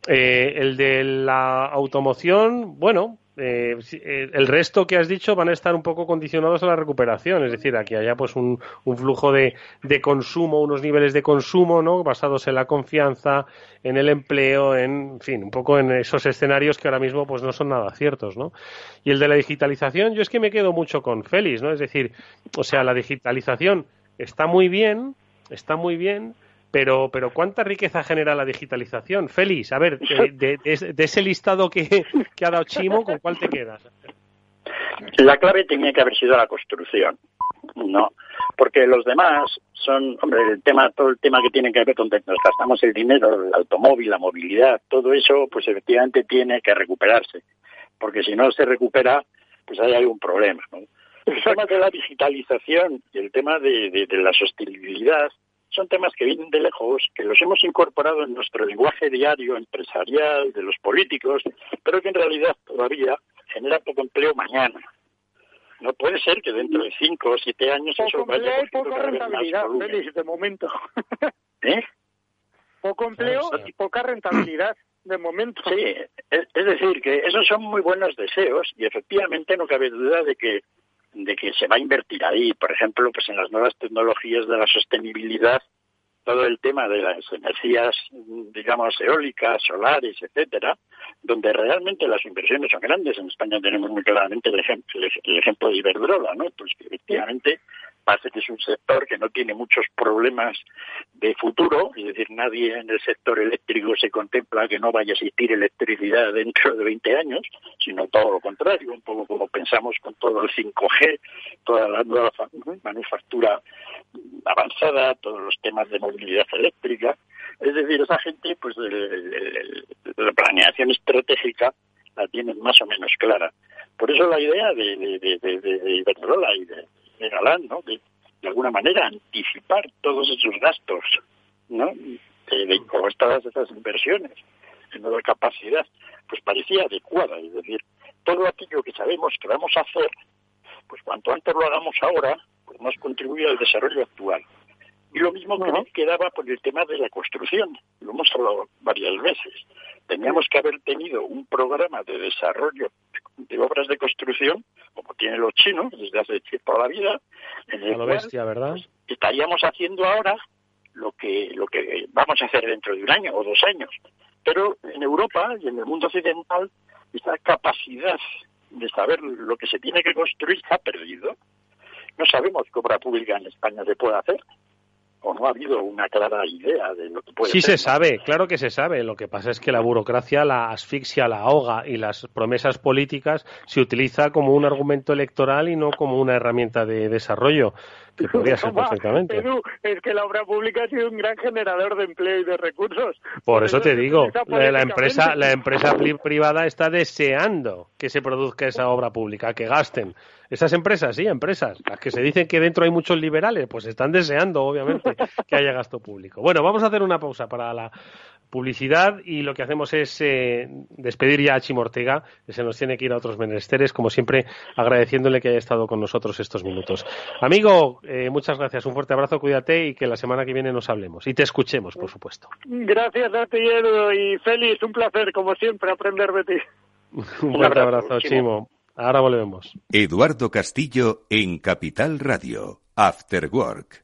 Eh, el de la automoción, bueno, eh, eh, el resto que has dicho van a estar un poco condicionados a la recuperación, es decir, aquí haya pues un, flujo de, de, consumo, unos niveles de consumo, ¿no? Basados en la confianza, en el empleo, en, fin, un poco en esos escenarios que ahora mismo pues no son nada ciertos, ¿no? Y el de la digitalización, yo es que me quedo mucho con Félix, ¿no? Es decir, o sea, la digitalización está muy bien, está muy bien, pero, pero ¿cuánta riqueza genera la digitalización? Félix, a ver, de, ese listado que, ha dado Chimo, ¿con cuál te quedas? La clave tenía que haber sido la construcción, ¿no? Porque los demás son, hombre, el tema, todo el tema que tiene que ver con que nos gastamos el dinero, el automóvil, la movilidad, todo eso, pues efectivamente tiene que recuperarse. Porque si no se recupera, pues hay algún problema, ¿no? El tema de la digitalización y el tema de la sostenibilidad son temas que vienen de lejos, que los hemos incorporado en nuestro lenguaje diario empresarial de los políticos, pero que en realidad todavía genera poco empleo mañana. No puede ser que dentro de cinco o siete años poco eso vaya empleo y poca rentabilidad, Félix, de momento. ¿Eh? Poco empleo y poca rentabilidad de momento. Sí, es, decir, que esos son muy buenos deseos y efectivamente no cabe duda de que de que se va a invertir ahí, por ejemplo, pues en las nuevas tecnologías de la sostenibilidad, todo el tema de las energías, digamos, eólicas, solares, etcétera, donde realmente las inversiones son grandes. En España tenemos muy claramente el ejemplo, el ejemplo de Iberdrola, ¿no? Pues que efectivamente parece que es un sector que no tiene muchos problemas de futuro, es decir, nadie en el sector eléctrico se contempla que no vaya a existir electricidad dentro de 20 años, sino todo lo contrario, un poco como pensamos con todo el 5G, toda la nueva manufactura avanzada, todos los temas de movilidad eléctrica. Es decir, esa gente, pues la planeación estratégica la tienen más o menos clara. Por eso la idea de, de, de, de Iberdrola y de ¿no? De, de alguna manera anticipar todos esos gastos, ¿no? De, de todas esas inversiones en nueva capacidad, pues parecía adecuada. Es decir, todo aquello que sabemos que vamos a hacer, pues cuanto antes lo hagamos ahora, pues más contribuye al desarrollo actual. Y lo mismo que quedaba por el tema de la construcción, lo hemos hablado varias veces. Teníamos que haber tenido un programa de desarrollo de obras de construcción, como tienen los chinos desde hace toda la vida, en el bestia, ¿verdad? Pues, estaríamos haciendo ahora lo que lo que vamos a hacer dentro de un año o dos años. Pero en Europa y en el mundo occidental esa capacidad de saber lo que se tiene que construir se ha perdido. No sabemos qué obra pública en España se puede hacer o no ha habido una clara idea de lo que puede Sí se sabe, claro que se sabe. Lo que pasa es que la burocracia la asfixia, la ahoga y las promesas políticas se utiliza como un argumento electoral y no como una herramienta de desarrollo, que podría ser perfectamente. es que la obra pública ha sido un gran generador de empleo y de recursos. Por, eso, te digo, la empresa, la empresa privada está deseando que se produzca esa obra pública, que gasten esas empresas, sí, empresas, las que se dicen que dentro hay muchos liberales, pues están deseando, obviamente, que haya gasto público. Bueno, vamos a hacer una pausa para la publicidad y lo que hacemos es eh, despedir ya a Chimo Ortega, que se nos tiene que ir a otros menesteres, como siempre, agradeciéndole que haya estado con nosotros estos minutos. Amigo, eh, muchas gracias, un fuerte abrazo, cuídate y que la semana que viene nos hablemos y te escuchemos, por supuesto. Gracias a ti, y Félix, un placer, como siempre, aprender de ti. un fuerte abrazo, Chimo. Ahora volvemos. Eduardo Castillo en Capital Radio. After Work.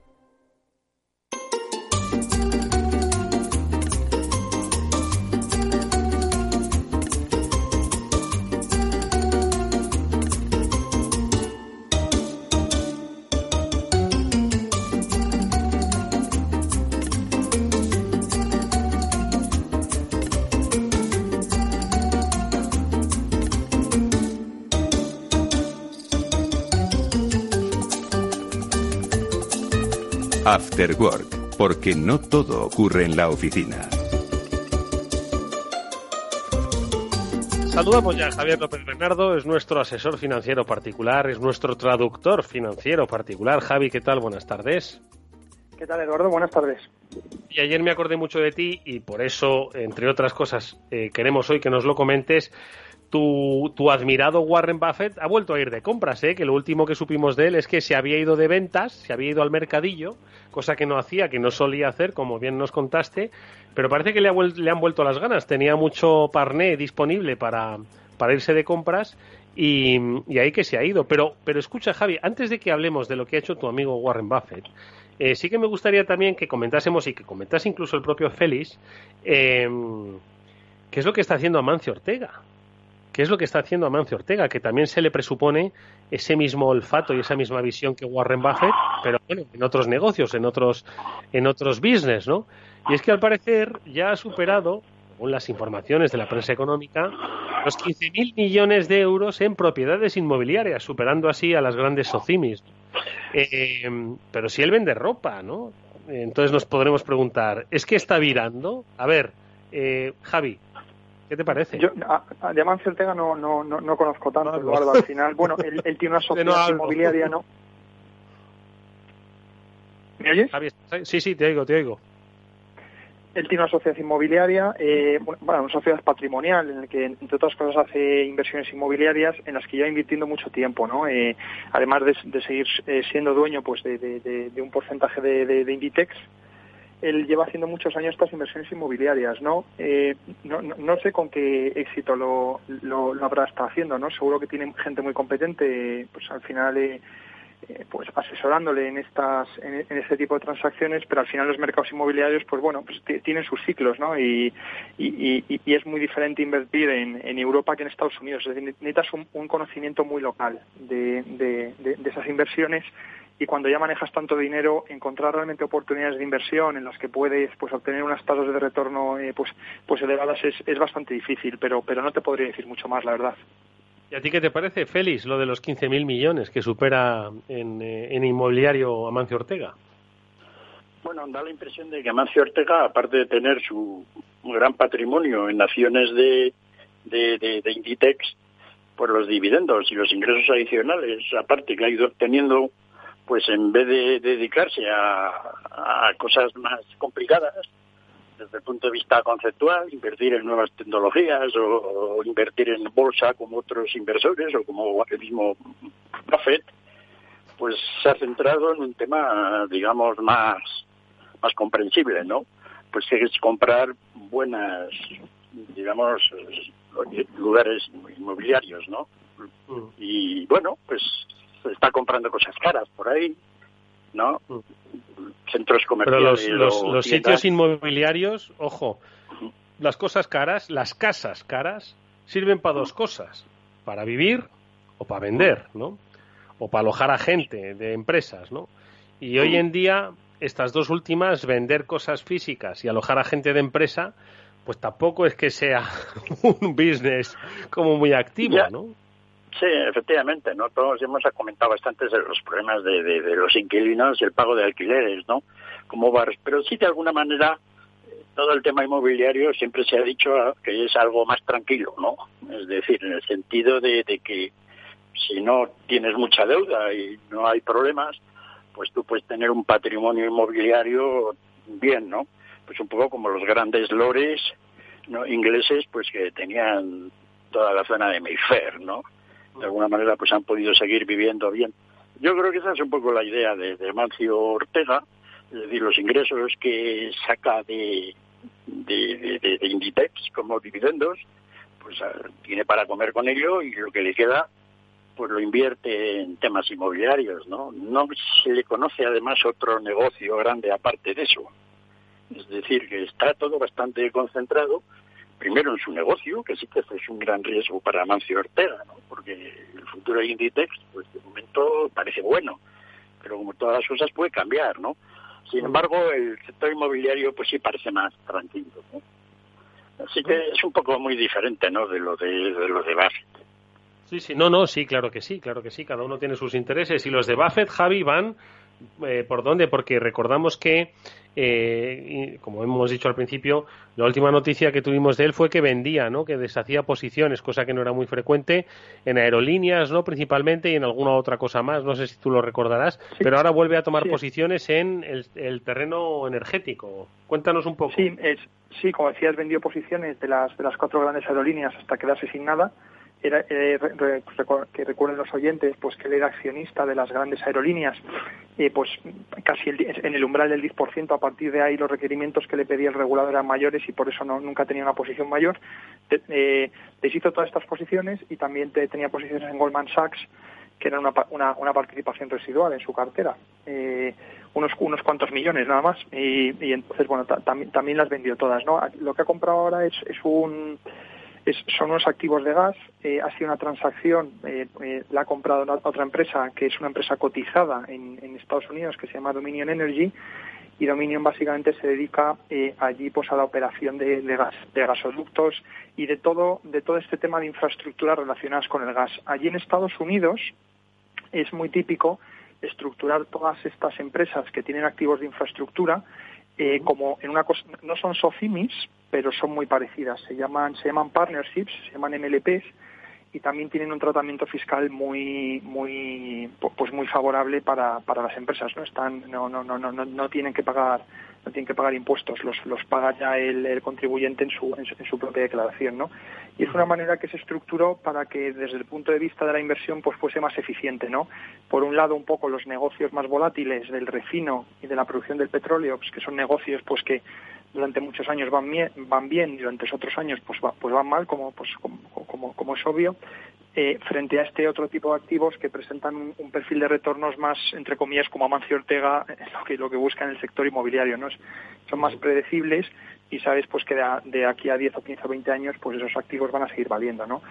After Work, porque no todo ocurre en la oficina. Saludamos ya a Javier López Bernardo, es nuestro asesor financiero particular, es nuestro traductor financiero particular. Javi, ¿qué tal? Buenas tardes. ¿Qué tal, Eduardo? Buenas tardes. Y ayer me acordé mucho de ti y por eso, entre otras cosas, eh, queremos hoy que nos lo comentes tu, tu, admirado Warren Buffett ha vuelto a ir de compras, ¿eh? que lo último que supimos de él es que se había ido de ventas, se había ido al mercadillo, cosa que no hacía, que no solía hacer, como bien nos contaste, pero parece que le, han vuelto las ganas. Tenía mucho parné disponible para, irse de compras y, y, ahí que se ha ido. Pero, pero escucha, Javi, antes de que hablemos de lo que ha hecho tu amigo Warren Buffett, eh, sí que me gustaría también que comentásemos y que comentase incluso el propio Félix eh, qué es lo que está haciendo Amancio Ortega ¿Qué es lo que está haciendo Amancio Ortega, que también se le presupone ese mismo olfato y esa misma visión que Warren Buffett, pero bueno, en otros negocios, en otros, en otros business, ¿no? Y es que al parecer ya ha superado, según las informaciones de la prensa económica, los 15.000 millones de euros en propiedades inmobiliarias, superando así a las grandes socimis. Eh, pero si él vende ropa, ¿no? Entonces nos podremos preguntar, ¿es que está virando? A ver, eh, Javi, ¿Qué te parece? Yo a, de Amancio Ortega no, no, no, no conozco tanto, Eduardo, al final. Bueno, él, tiene una sociedad inmobiliaria, ¿no? ¿Me oyes? Sí, sí, te oigo, te oigo. Él tiene una sociedad inmobiliaria, eh, bueno, una sociedad patrimonial en la que, entre otras cosas, hace inversiones inmobiliarias en las que lleva invirtiendo mucho tiempo, ¿no? Eh, además de, seguir eh, siendo dueño, pues, de, de, un porcentaje de, de, Inditex, él lleva haciendo muchos años estas inversiones inmobiliarias, ¿no? Eh, no, no, sé con qué éxito lo, lo, habrá estado haciendo, ¿no? Seguro que tiene gente muy competente, pues al final, eh, eh, pues asesorándole en estas, en, este tipo de transacciones, pero al final los mercados inmobiliarios, pues bueno, pues tienen sus ciclos, ¿no? Y, y, y, es muy diferente invertir en, en, Europa que en Estados Unidos. Es decir, necesitas un, un conocimiento muy local de, de, de esas inversiones y cuando ya manejas tanto dinero, encontrar realmente oportunidades de inversión en las que puedes pues obtener unas tasas de retorno eh, pues pues elevadas es, es bastante difícil, pero pero no te podría decir mucho más, la verdad. ¿Y a ti qué te parece, Félix, lo de los 15.000 millones que supera en, eh, en inmobiliario Amancio Ortega? Bueno, da la impresión de que Amancio Ortega, aparte de tener su gran patrimonio en acciones de, de, de, de Inditex, por los dividendos y los ingresos adicionales, aparte que ha ido obteniendo pues en vez de dedicarse a, cosas más complicadas, desde el punto de vista conceptual, invertir en nuevas tecnologías o, invertir en bolsa como otros inversores o como el mismo Buffett, pues se ha centrado en un tema, digamos, más, más comprensible, ¿no? Pues que es comprar buenas, digamos, lugares inmobiliarios, ¿no? Mm. Y bueno, pues está comprando cosas caras por ahí, ¿no? Centros comerciales. Pero los, sitios inmobiliarios, ojo, las cosas caras, las casas caras, sirven para dos cosas: para vivir o para vender, ¿no? O para alojar a gente de empresas, ¿no? Y hoy en día, estas dos últimas, vender cosas físicas y alojar a gente de empresa, pues tampoco es que sea un business como muy activo, ¿no? Sí, efectivamente, ¿no? Todos hemos comentado bastante de los problemas de, de, los inquilinos y el pago de alquileres, ¿no? Como bar, pero sí de alguna manera todo el tema inmobiliario siempre se ha dicho que es algo más tranquilo, ¿no? Es decir, en el sentido de, de que si no tienes mucha deuda y no hay problemas, pues tú puedes tener un patrimonio inmobiliario bien, ¿no? Pues un poco como los grandes lores ¿no? ingleses, pues que tenían toda la zona de Mayfair, ¿no? De alguna manera pues han podido seguir viviendo bien. Yo creo que esa es un poco la idea de, de Mancio Ortega, es decir, los ingresos que saca de, de, de, Inditex como dividendos, pues ah, tiene para comer con ello y lo que le queda pues lo invierte en temas inmobiliarios, ¿no? No se le conoce además otro negocio grande aparte de eso. Es decir, que está todo bastante concentrado primero en su negocio, que sí que es un gran riesgo para Mancio Ortega, ¿no? porque el futuro de Inditex, pues de momento parece bueno, pero como todas las cosas puede cambiar, ¿no? Sin embargo, el sector inmobiliario pues sí parece más tranquilo, ¿no? Así que es un poco muy diferente, ¿no? De lo de, de lo de Buffett. Sí, sí, no, no, sí, claro que sí, claro que sí, cada uno tiene sus intereses y los de Buffett, Javi, van eh, ¿por dónde? Porque recordamos que eh, como hemos dicho al principio, la última noticia que tuvimos de él fue que vendía, ¿no? Que deshacía posiciones, cosa que no era muy frecuente en aerolíneas, ¿no? Principalmente y en alguna otra cosa más. No sé si tú lo recordarás, pero ahora vuelve a tomar posiciones en el, terreno energético. Cuéntanos un poco. Sí, es, sí, como decías, vendió posiciones de las de las cuatro grandes aerolíneas hasta quedarse sin nada era, eh, que recuerden los oyentes, pues que él era accionista de las grandes aerolíneas, eh, pues casi en el umbral del 10%, a partir de ahí los requerimientos que le pedía el regulador eran mayores y por eso no, nunca tenía una posición mayor. Eh, deshizo todas estas posiciones y también tenía posiciones en Goldman Sachs, que eran una, una, una participación residual en su cartera. Eh, unos, unos cuantos millones nada más y, entonces bueno también también las vendió todas no lo que ha comprado ahora es, es un son unos activos de gas, eh, ha sido una transacción, eh, eh, la ha comprado otra empresa que es una empresa cotizada en, Estados Unidos que se llama Dominion Energy y Dominion básicamente se dedica allí pues a la operación de, gas, de gasoductos y de todo, de todo este tema de infraestructuras relacionadas con el gas. Allí en Estados Unidos es muy típico estructurar todas estas empresas que tienen activos de infraestructura como en una cosa, no son SOFIMIS, pero son muy parecidas. Se llaman, se llaman partnerships, se llaman MLPs y también tienen un tratamiento fiscal muy muy pues muy favorable para, para las empresas no están no no no no no tienen que pagar no tienen que pagar impuestos los los paga ya el, contribuyente en su, en su, propia declaración no y es una manera que se estructuró para que desde el punto de vista de la inversión pues fuese más eficiente no por un lado un poco los negocios más volátiles del refino y de la producción del petróleo pues que son negocios pues que durante muchos años van bien, van bien y durante otros años pues, pues van mal, como, pues, como, como, es obvio, eh, frente a este otro tipo de activos que presentan un, perfil de retornos más, entre comillas, como Amancio Ortega, lo que, lo que busca en el sector inmobiliario. ¿no? Son más predecibles y sabes pues que de, aquí a 10 o 15 o 20 años pues esos activos van a seguir valiendo. ¿no?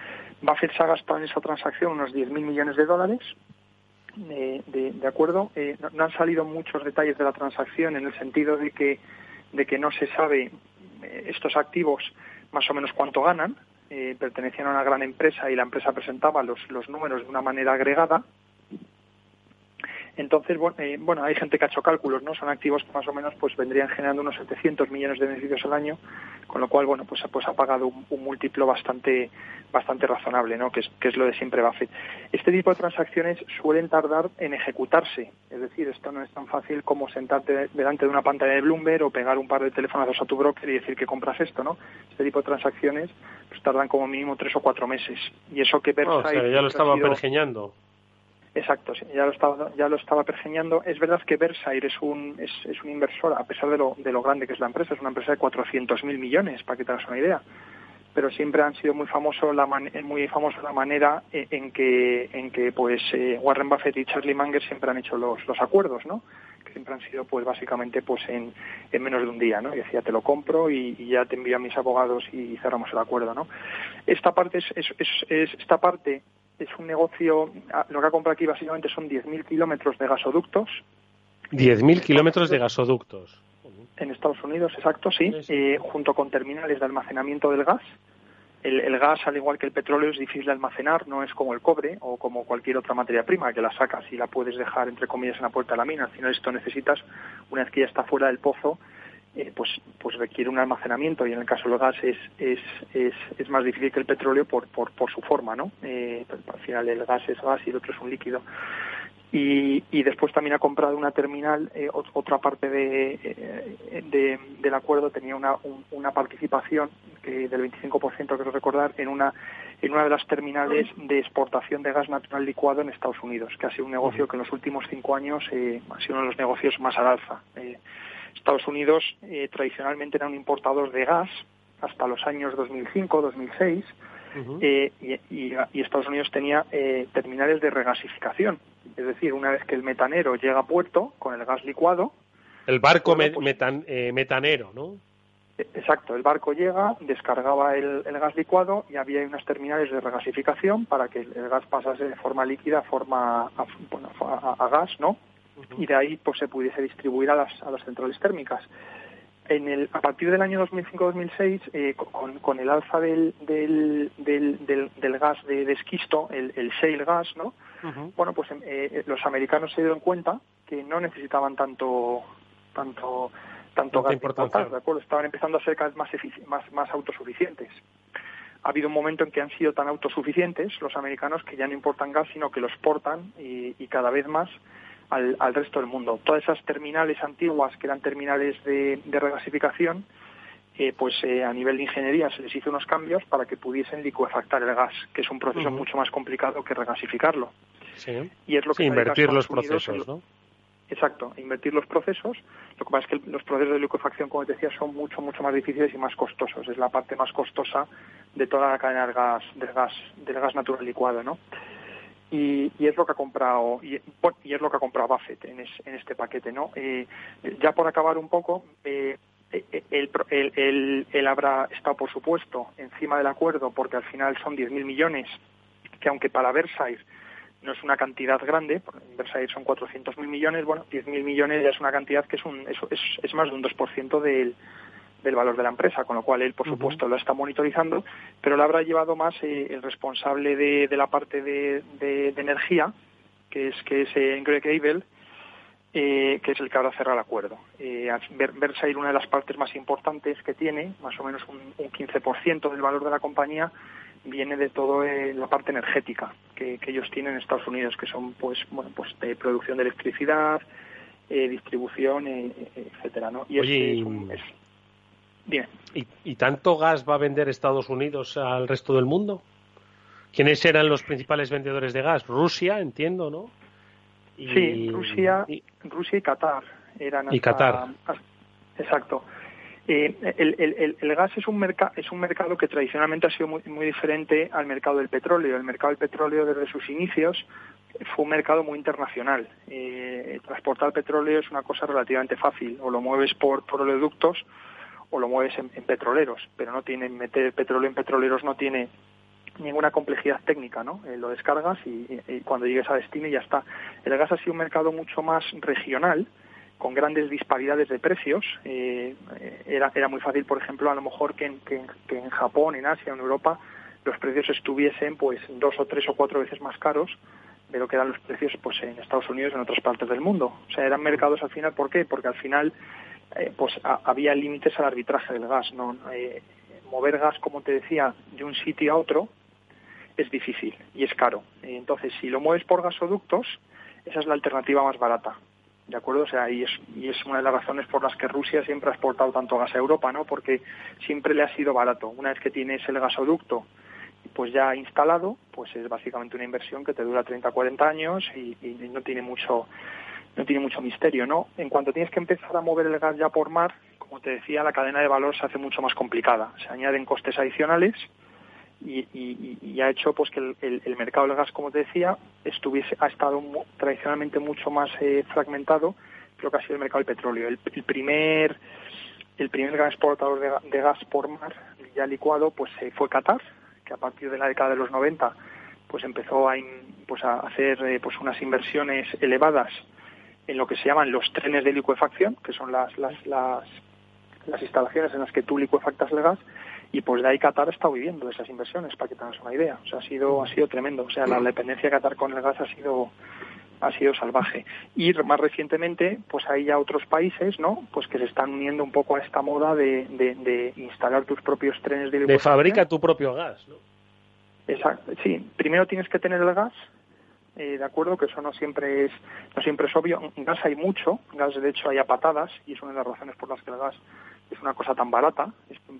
Buffett se ha gastado en esa transacción unos 10.000 millones de dólares. de, de, acuerdo, eh, no han salido muchos detalles de la transacción en el sentido de que de que no se sabe eh, estos activos más o menos cuánto ganan, eh, pertenecían a una gran empresa y la empresa presentaba los, los números de una manera agregada entonces, eh, bueno, hay gente que ha hecho cálculos, ¿no? Son activos que más o menos pues vendrían generando unos 700 millones de beneficios al año, con lo cual, bueno, pues, pues ha pagado un, múltiplo bastante bastante razonable, ¿no? Que es, que es lo de siempre Buffett. Este tipo de transacciones suelen tardar en ejecutarse, es decir, esto no es tan fácil como sentarte delante de una pantalla de Bloomberg o pegar un par de teléfonos a tu broker y decir que compras esto, ¿no? Este tipo de transacciones pues tardan como mínimo tres o cuatro meses. Y eso que Versailles... o sea, ya lo estaba pergeñando. Exacto, ya lo estaba, ya lo estaba pergeñando. Es verdad que Versailles es un, es, es un inversor, a pesar de lo, de lo grande que es la empresa, es una empresa de 400.000 millones, para que te hagas una idea. Pero siempre han sido muy famoso la muy famosa la manera en que, en que pues eh, Warren Buffett y Charlie Munger siempre han hecho los, los acuerdos, ¿no? Que siempre han sido pues básicamente pues en, en menos de un día, ¿no? Y decía te lo compro y, ya te envío a mis abogados y cerramos el acuerdo, ¿no? Esta parte es, es, es esta parte es un negocio, lo que ha comprado aquí básicamente son 10.000 kilómetros de gasoductos. 10.000 kilómetros de gasoductos. En Estados Unidos, exacto, sí, eh, junto con terminales de almacenamiento del gas. El, gas, al igual que el petróleo, es difícil de almacenar, no es como el cobre o como cualquier otra materia prima que la sacas y la puedes dejar, entre comillas, en la puerta de la mina. Al final esto necesitas, una vez que ya está fuera del pozo, eh, pues, pues requiere un almacenamiento y en el caso del gas es, es, es, es más difícil que el petróleo por, por, por su forma, ¿no? Eh, al final el gas es gas y el otro es un líquido. Y, y después también ha comprado una terminal, eh, otra parte de, de, del acuerdo tenía una, una participación que del 25%, quiero recordar, en una, en una de las terminales de exportación de gas natural licuado en Estados Unidos, que ha sido un negocio que en los últimos cinco años ha sido uno de los negocios más al alza. Estados Unidos eh, tradicionalmente era un importador de gas hasta los años 2005, 2006, eh, y, Estados Unidos tenía eh, terminales de regasificación. Es decir, una vez que el metanero llega a puerto con el gas licuado. El barco pues metanero, ¿no? Exacto, el barco llega, descargaba el, gas licuado y había unas terminales de regasificación para que el, gas pasase de forma líquida a forma a gas, ¿no? Y de ahí pues se pudiese distribuir a las, a las centrales térmicas. En el, a partir del año 2005-2006, eh, con, con, el alza del, del, del, del, gas de, esquisto, el, el, shale gas, ¿no? Bueno, pues eh, los americanos se dieron cuenta que no necesitaban tanto tanto tanto gas de ¿de acuerdo? Estaban empezando a ser cada vez más, más, más autosuficientes. Ha habido un momento en que han sido tan autosuficientes los americanos que ya no importan gas, sino que los portan y, y cada vez más al, resto del mundo. Todas esas terminales antiguas, que eran terminales de, regasificación, eh, pues eh, a nivel de ingeniería se les hizo unos cambios para que pudiesen licuefactar el gas, que es un proceso mucho más complicado que regasificarlo. Sí. Y es lo que invertir los procesos, ¿no? Exacto, invertir los procesos. Lo que pasa es que los procesos de liquefacción, como te decía, son mucho, mucho más difíciles y más costosos. Es la parte más costosa de toda la cadena del gas, del gas, del gas natural licuado, ¿no? Y, y, es lo que ha comprado y, es lo que ha comprado Buffett en, en este paquete no eh, ya por acabar un poco eh, él, él, él, habrá estado por supuesto encima del acuerdo porque al final son 10.000 millones que aunque para Versailles no es una cantidad grande, en Versailles son 400.000 millones, bueno, 10.000 millones ya es una cantidad que es, un, es, es, más de un 2% del, del valor de la empresa, con lo cual él, por supuesto, lo está monitorizando, pero lo habrá llevado más eh, el responsable de, de, la parte de, de, energía, que es, que es eh, Greg Abel, eh, que es el que ahora cerrar el acuerdo. Eh, Versailles, una de las partes más importantes que tiene, más o menos un, un 15% del valor de la compañía, viene de toda la parte energética que, ellos tienen en Estados Unidos, que son pues bueno pues de producción de electricidad, eh, distribución, eh, etcétera, ¿no? Y Oye, bien. ¿y, ¿Y tanto gas va a vender Estados Unidos al resto del mundo? ¿Quiénes eran los principales vendedores de gas? Rusia, entiendo, ¿no? Sí, Rusia, y, Rusia y Qatar eran. y Qatar. exacto. Eh, el, el, gas es un, es un mercado que tradicionalmente ha sido muy, muy diferente al mercado del petróleo. El mercado del petróleo desde sus inicios fue un mercado muy internacional. Eh, transportar petróleo es una cosa relativamente fácil. O lo mueves por, por oleoductos o lo mueves en, petroleros. Pero no tiene, meter petróleo en petroleros no tiene ninguna complejidad técnica, ¿no? Eh, lo descargas y, cuando llegues a destino ya está. El gas ha sido un mercado mucho más regional con grandes disparidades de precios. Eh, era, era muy fácil, por ejemplo, a lo mejor que en, que, en Japón, en Asia, en Europa, los precios estuviesen pues dos o tres o cuatro veces más caros de lo que eran los precios pues en Estados Unidos y en otras partes del mundo. O sea, eran mercados al final, ¿por qué? Porque al final eh, pues había límites al arbitraje del gas. ¿no? Eh, mover gas, como te decía, de un sitio a otro es difícil y es caro. Entonces, si lo mueves por gasoductos, esa es la alternativa más barata. ¿de acuerdo? O sea, y es, y es una de las razones por las que Rusia siempre ha exportado tanto gas a Europa, ¿no? Porque siempre le ha sido barato. Una vez que tienes el gasoducto pues ya instalado, pues es básicamente una inversión que te dura 30, 40 años y, no tiene mucho no tiene mucho misterio, ¿no? En cuanto tienes que empezar a mover el gas ya por mar, como te decía, la cadena de valor se hace mucho más complicada. Se añaden costes adicionales y, ha hecho pues que el, mercado del gas, como te decía, estuviese ha estado tradicionalmente mucho más eh, fragmentado que lo que ha sido el mercado del petróleo. El, primer el primer gran exportador de, gas por mar ya licuado pues eh, fue Qatar, que a partir de la década de los 90 pues empezó a pues a hacer eh, pues unas inversiones elevadas en lo que se llaman los trenes de licuefacción, que son las las, las, las instalaciones en las que tú licuefactas el gas y pues de ahí Qatar está viviendo de esas inversiones, para que tengas una idea. O sea, ha sido, ha sido tremendo. O sea, la dependencia de Qatar con el gas ha sido ha sido salvaje. Y más recientemente, pues hay ya otros países, ¿no? Pues que se están uniendo un poco a esta moda de, de, instalar tus propios trenes de De fabrica tu propio gas, ¿no? Exacto, sí. Primero tienes que tener el gas, eh, de acuerdo, que eso no siempre es no siempre es obvio. Gas hay mucho, gas de hecho hay a patadas y es una de las razones por las que el gas es una cosa tan barata,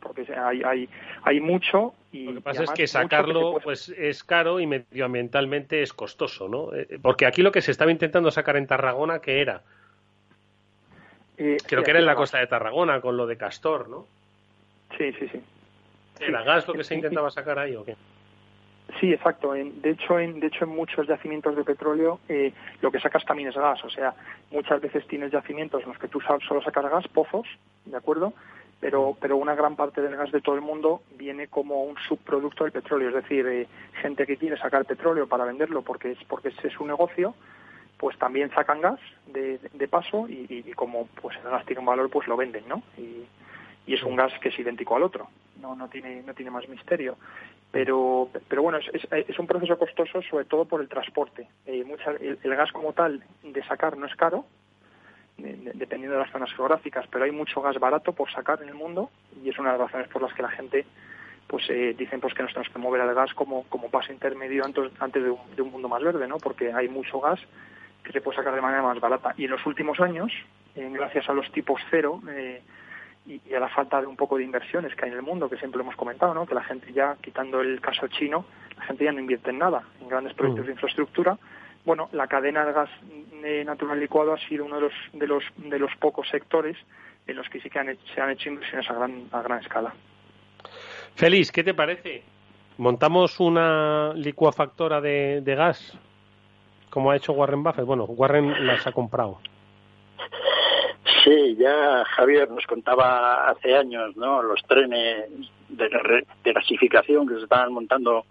porque hay, hay, hay mucho y... Lo que pasa es que sacarlo pues es caro y medioambientalmente es costoso, ¿no? Eh, porque aquí lo que se estaba intentando sacar en Tarragona, ¿qué era? Eh, Creo que era en la costa de Tarragona, con lo de Castor, ¿no? Sí, sí, sí. ¿Era gas lo que se intentaba sacar ahí o qué? Sí, exacto. de hecho, en, de hecho, en muchos yacimientos de petróleo eh, lo que sacas también es gas. O sea, muchas veces tienes yacimientos en los que tú solo sacas gas, pozos, ¿de acuerdo? Pero, pero una gran parte del gas de todo el mundo viene como un subproducto del petróleo. Es decir, eh, gente que quiere sacar petróleo para venderlo porque es porque ese es su negocio, pues también sacan gas de, de paso y, y, como pues el gas tiene un valor, pues lo venden, ¿no? Y, y es un gas que es idéntico al otro. No, no tiene, no tiene más misterio pero pero bueno es, es, un proceso costoso sobre todo por el transporte. Eh, mucha, el, gas como tal de sacar no es caro dependiendo de las zonas geográficas pero hay mucho gas barato por sacar en el mundo y es una de las razones por las que la gente pues eh, dicen pues que nos tenemos que mover al gas como como paso intermedio antes antes de un, de un mundo más verde no porque hay mucho gas que se puede sacar de manera más barata. Y en los últimos años eh, gracias a los tipos cero y, a la falta de un poco de inversiones que hay en el mundo, que siempre hemos comentado, ¿no? que la gente ya, quitando el caso chino, la gente ya no invierte en nada, en grandes proyectos mm. de infraestructura. Bueno, la cadena de gas natural licuado ha sido uno de los, de los, de los pocos sectores en los que sí que se han hecho inversiones a gran, a gran escala. Feliz, ¿qué te parece? ¿Montamos una licuafactora de, de gas como ha hecho Warren Buffett? Bueno, Warren las ha comprado. Sí, ya Javier nos contaba hace años, ¿no? Los trenes de, gasificación que se estaban montando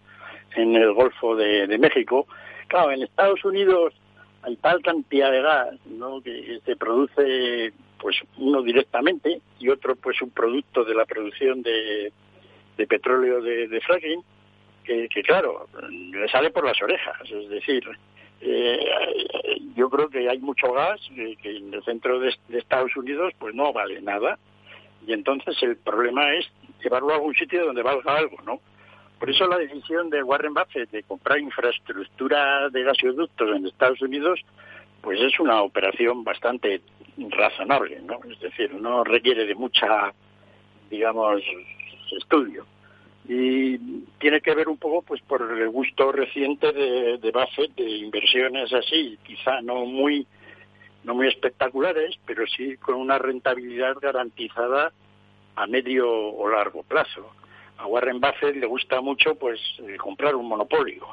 en el Golfo de, México. Claro, en Estados Unidos hay tal cantidad de gas, ¿no? Que se produce, pues, uno directamente y otro, pues, un producto de la producción de, petróleo de, fracking, que, que, claro, le sale por las orejas. Es decir, eh, yo creo que hay mucho gas que, en el centro de, Estados Unidos pues no vale nada y entonces el problema es llevarlo a algún sitio donde valga algo, ¿no? Por eso la decisión de Warren Buffett de comprar infraestructura de gasoductos en Estados Unidos pues es una operación bastante razonable, ¿no? Es decir, no requiere de mucha, digamos, estudio y tiene que ver un poco pues por el gusto reciente de, de Buffett de inversiones así, quizá no muy no muy espectaculares, pero sí con una rentabilidad garantizada a medio o largo plazo. A Warren Buffett le gusta mucho pues eh, comprar un monopolio,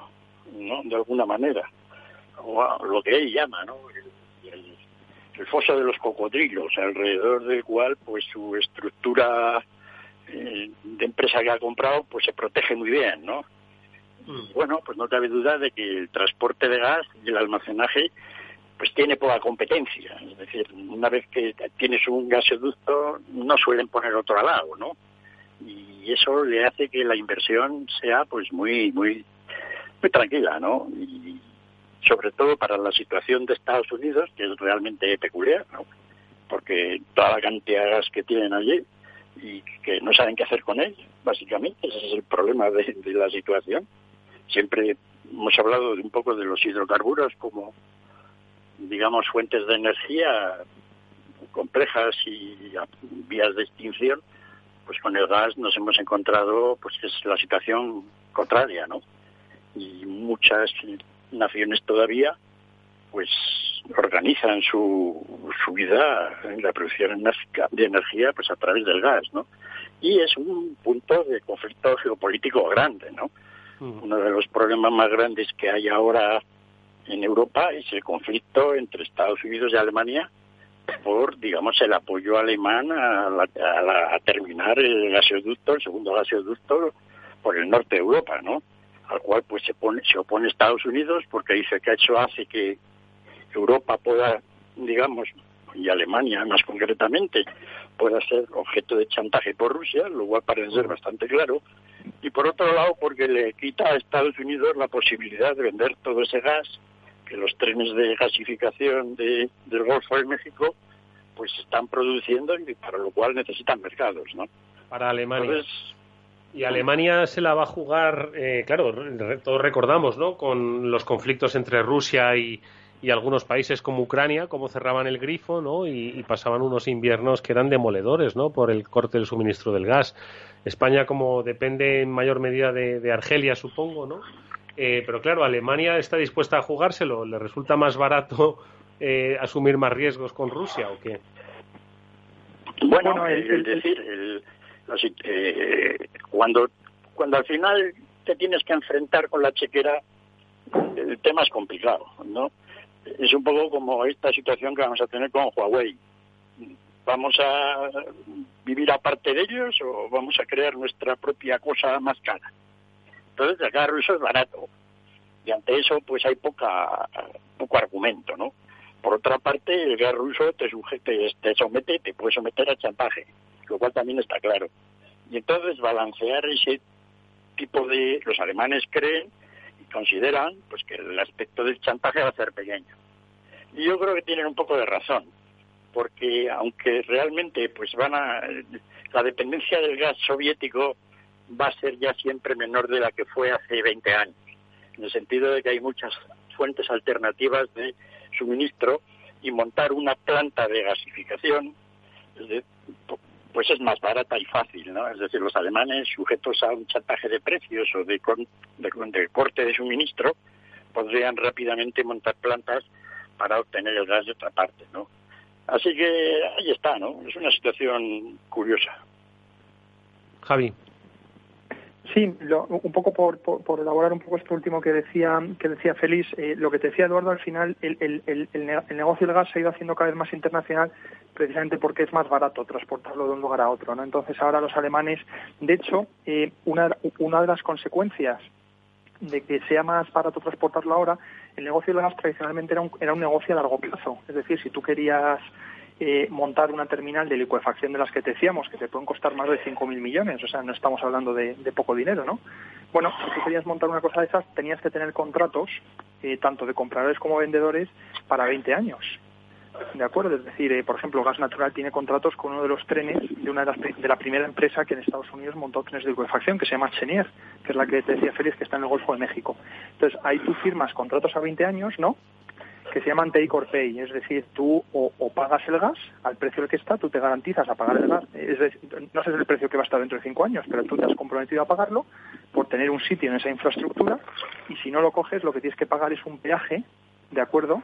¿no? De alguna manera, o lo que él llama, ¿no? El, el foso de los cocodrilos, alrededor del cual pues su estructura eh, de empresa que ha comprado, pues se protege muy bien, ¿no? Mm. Bueno, pues no cabe duda de que el transporte de gas y el almacenaje pues tiene poca competencia. Es decir, una vez que tienes un gasoducto, no suelen poner otro al lado, ¿no? Y eso le hace que la inversión sea pues muy, muy, muy tranquila, ¿no? Y sobre todo para la situación de Estados Unidos, que es realmente peculiar, ¿no? Porque toda la cantidad de gas que tienen allí, y que no saben qué hacer con él, básicamente. Ese es el problema de, la situación. Siempre hemos hablado de un poco de los hidrocarburos como, digamos, fuentes de energía complejas y vías de extinción, pues con el gas nos hemos encontrado, pues es la situación contraria, ¿no? Y muchas naciones todavía, pues organizan su, su vida en la producción de energía pues a través del gas, ¿no? Y es un punto de conflicto geopolítico grande, ¿no? Mm. Uno de los problemas más grandes que hay ahora en Europa es el conflicto entre Estados Unidos y Alemania por, digamos, el apoyo alemán a, a, terminar el gasoducto, el segundo gasoducto por el norte de Europa, ¿no? Al cual pues se pone, se opone Estados Unidos porque dice que eso hace que Europa pueda, digamos, y Alemania más concretamente, pueda ser objeto de chantaje por Rusia, lo cual parece ser bastante claro, y por otro lado porque le quita a Estados Unidos la posibilidad de vender todo ese gas que los trenes de gasificación de, del Golfo de México pues están produciendo y para lo cual necesitan mercados, ¿no? Para Alemania. y Alemania se la va a jugar, eh, claro, todos recordamos, ¿no? Con los conflictos entre Rusia y, y algunos países como Ucrania, como cerraban el grifo, ¿no? Y, pasaban unos inviernos que eran demoledores, ¿no? Por el corte del suministro del gas. España, como depende en mayor medida de, Argelia, supongo, ¿no? Eh, pero claro, Alemania está dispuesta a jugárselo. ¿Le resulta más barato eh, asumir más riesgos con Rusia o qué? Bueno, es decir, eh, cuando, cuando al final te tienes que enfrentar con la chequera, el tema es complicado, ¿no? Es un poco como esta situación que vamos a tener con Huawei. ¿Vamos a vivir aparte de ellos o vamos a crear nuestra propia cosa más cara? Entonces, gas ruso es barato. Y ante eso, pues hay poca, poco argumento, ¿no? Por otra parte, el gas ruso te, sujete, te somete, te puede someter a chantaje, lo cual también está claro. Y entonces, balancear ese tipo de... Los alemanes creen consideran pues que el aspecto del chantaje va a ser pequeño. Y yo creo que tienen un poco de razón, porque aunque realmente pues van a la dependencia del gas soviético va a ser ya siempre menor de la que fue hace 20 años, en el sentido de que hay muchas fuentes alternativas de suministro y montar una planta de gasificación pues es más barata y fácil, ¿no? Es decir, los alemanes sujetos a un chantaje de precios o de, de, corte de suministro podrían rápidamente montar plantas para obtener el gas de otra parte, ¿no? Así que ahí está, ¿no? Es una situación curiosa. Javi. Sí, un poco por, por, elaborar un poco esto último que decía que decía Félix, eh, lo que te decía Eduardo al final, el, el, el, el, negocio del gas se ha ido haciendo cada vez más internacional precisamente porque es más barato transportarlo de un lugar a otro, ¿no? Entonces ahora los alemanes, de hecho, eh, una, una de las consecuencias de que sea más barato transportarlo ahora, el negocio del gas tradicionalmente era un, era un negocio a largo plazo. Es decir, si tú querías eh, montar una terminal de licuefacción de las que te decíamos, que te pueden costar más de 5.000 millones, o sea, no estamos hablando de, poco dinero, ¿no? Bueno, si tú querías montar una cosa de esas, tenías que tener contratos, eh, tanto de compradores como vendedores, para 20 años. ¿De acuerdo? Es decir, eh, por ejemplo, Gas Natural tiene contratos con uno de los trenes de una de, las, de la primera empresa que en Estados Unidos montó trenes de licuefacción, que se llama Chenier, que es la que te decía Félix, que está en el Golfo de México. Entonces, ahí tú firmas contratos a 20 años, ¿no? Que se llaman take or pay, es decir, tú o, pagas el gas al precio al que está, tú te garantizas a pagar el gas, es no sé el precio que va a estar dentro de cinco años, pero tú te has comprometido a pagarlo por tener un sitio en esa infraestructura y si no lo coges lo que tienes que pagar es un peaje, ¿de acuerdo?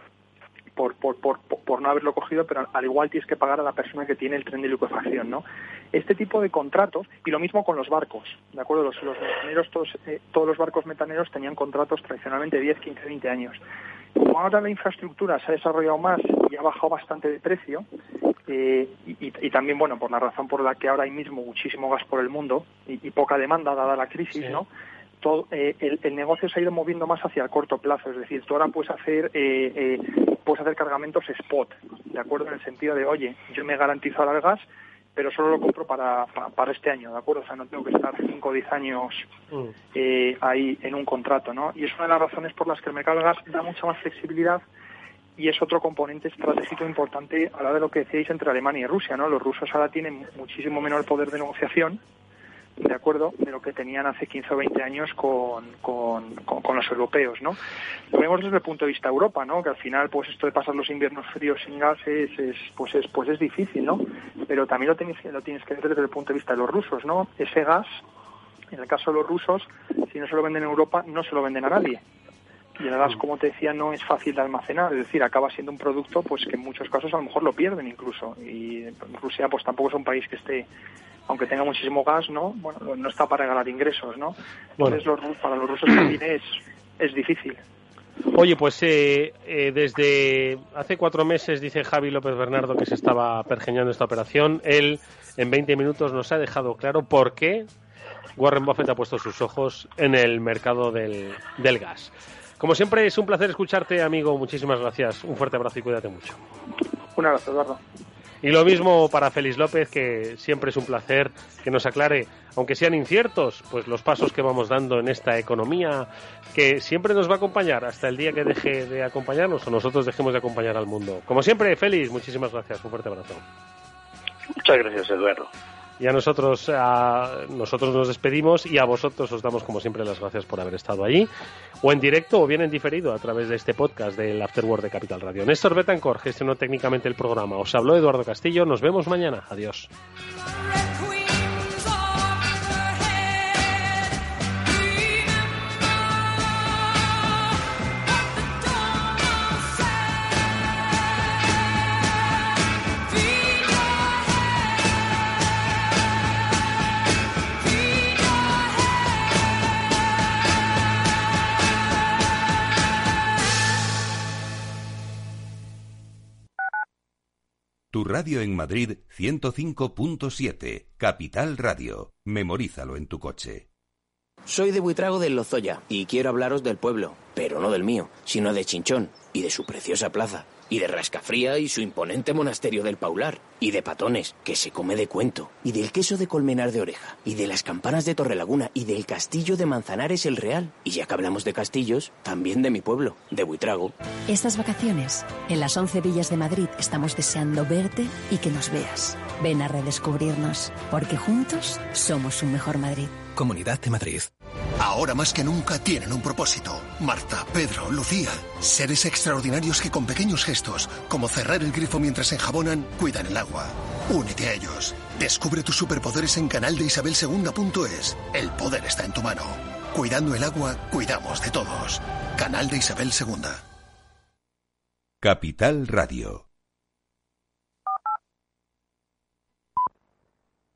Por, por, por, no haberlo cogido, pero al igual tienes que pagar a la persona que tiene el tren de liquefacción, ¿no? Este tipo de contratos, y lo mismo con los barcos, ¿de acuerdo? Los, los metaneros, todos, eh, todos los barcos metaneros tenían contratos tradicionalmente de 10, 15, 20 años. Como ahora la infraestructura se ha desarrollado más y ha bajado bastante de precio, eh, y, también, bueno, por la razón por la que ahora hay mismo muchísimo gas por el mundo y, poca demanda dada la crisis, ¿no? Todo, eh, el, negocio se ha ido moviendo más hacia el corto plazo, es decir, tú ahora puedes hacer eh, puedes hacer cargamentos spot, de acuerdo en el sentido de, oye, yo me garantizo ahora el gas, pero solo lo compro para, para, este año, ¿de acuerdo? O sea, no tengo que estar 5 o 10 años mm. eh, ahí en un contrato, ¿no? Y es una de las razones por las que el mercado del gas da mucha más flexibilidad y es otro componente estratégico importante a la de lo que decíais entre Alemania y Rusia, ¿no? Los rusos ahora tienen muchísimo menor poder de negociación de acuerdo de lo que tenían hace 15 o 20 años con, con, los europeos, ¿no? Lo vemos desde el punto de vista de Europa, ¿no? Que al final, pues esto de pasar los inviernos fríos sin gas es, pues es, pues es difícil, ¿no? Pero también lo tienes, lo tienes que ver desde el punto de vista de los rusos, ¿no? Ese gas, en el caso de los rusos, si no se lo venden en Europa, no se lo venden a nadie. Y el gas, como te decía, no es fácil de almacenar, es decir, acaba siendo un producto pues que en muchos casos a lo mejor lo pierden incluso. Y Rusia pues tampoco es un país que esté aunque tenga muchísimo gas, ¿no? Bueno, no está para regalar ingresos, ¿no? Entonces, para los rusos también es, es difícil. Oye, pues eh, eh, desde hace cuatro meses dice Javi López Bernardo que se estaba pergeñando esta operación. Él en 20 minutos nos ha dejado claro por qué Warren Buffett ha puesto sus ojos en el mercado del, del gas. Como siempre, es un placer escucharte, amigo. Muchísimas gracias. Un fuerte abrazo y cuídate mucho. Un abrazo, Eduardo. Y lo mismo para Félix López, que siempre es un placer que nos aclare, aunque sean inciertos, pues los pasos que vamos dando en esta economía que siempre nos va a acompañar hasta el día que deje de acompañarnos o nosotros dejemos de acompañar al mundo. Como siempre, Félix, muchísimas gracias. Un fuerte abrazo. Muchas gracias, Eduardo. Y a nosotros, a nosotros nos despedimos y a vosotros os damos como siempre las gracias por haber estado allí, o en directo o bien en diferido a través de este podcast del Afterword de Capital Radio. Néstor Betancor gestionó técnicamente el programa. Os habló Eduardo Castillo. Nos vemos mañana. Adiós. Tu radio en Madrid 105.7, Capital Radio. Memorízalo en tu coche. Soy de Buitrago del Lozoya y quiero hablaros del pueblo, pero no del mío, sino de Chinchón y de su preciosa plaza y de Rascafría y su imponente monasterio del Paular, y de Patones, que se come de cuento, y del queso de Colmenar de Oreja, y de las campanas de Torrelaguna, y del castillo de Manzanares el Real. Y ya que hablamos de castillos, también de mi pueblo, de Buitrago. Estas vacaciones, en las 11 villas de Madrid, estamos deseando verte y que nos veas. Ven a redescubrirnos, porque juntos somos un mejor Madrid. Comunidad de Madrid. Ahora más que nunca tienen un propósito. Marta, Pedro, Lucía. Seres extraordinarios que con pequeños gestos, como cerrar el grifo mientras enjabonan, cuidan el agua. Únete a ellos. Descubre tus superpoderes en canaldeisabelsegunda.es. El poder está en tu mano. Cuidando el agua, cuidamos de todos. Canal de Isabel II. Capital Radio.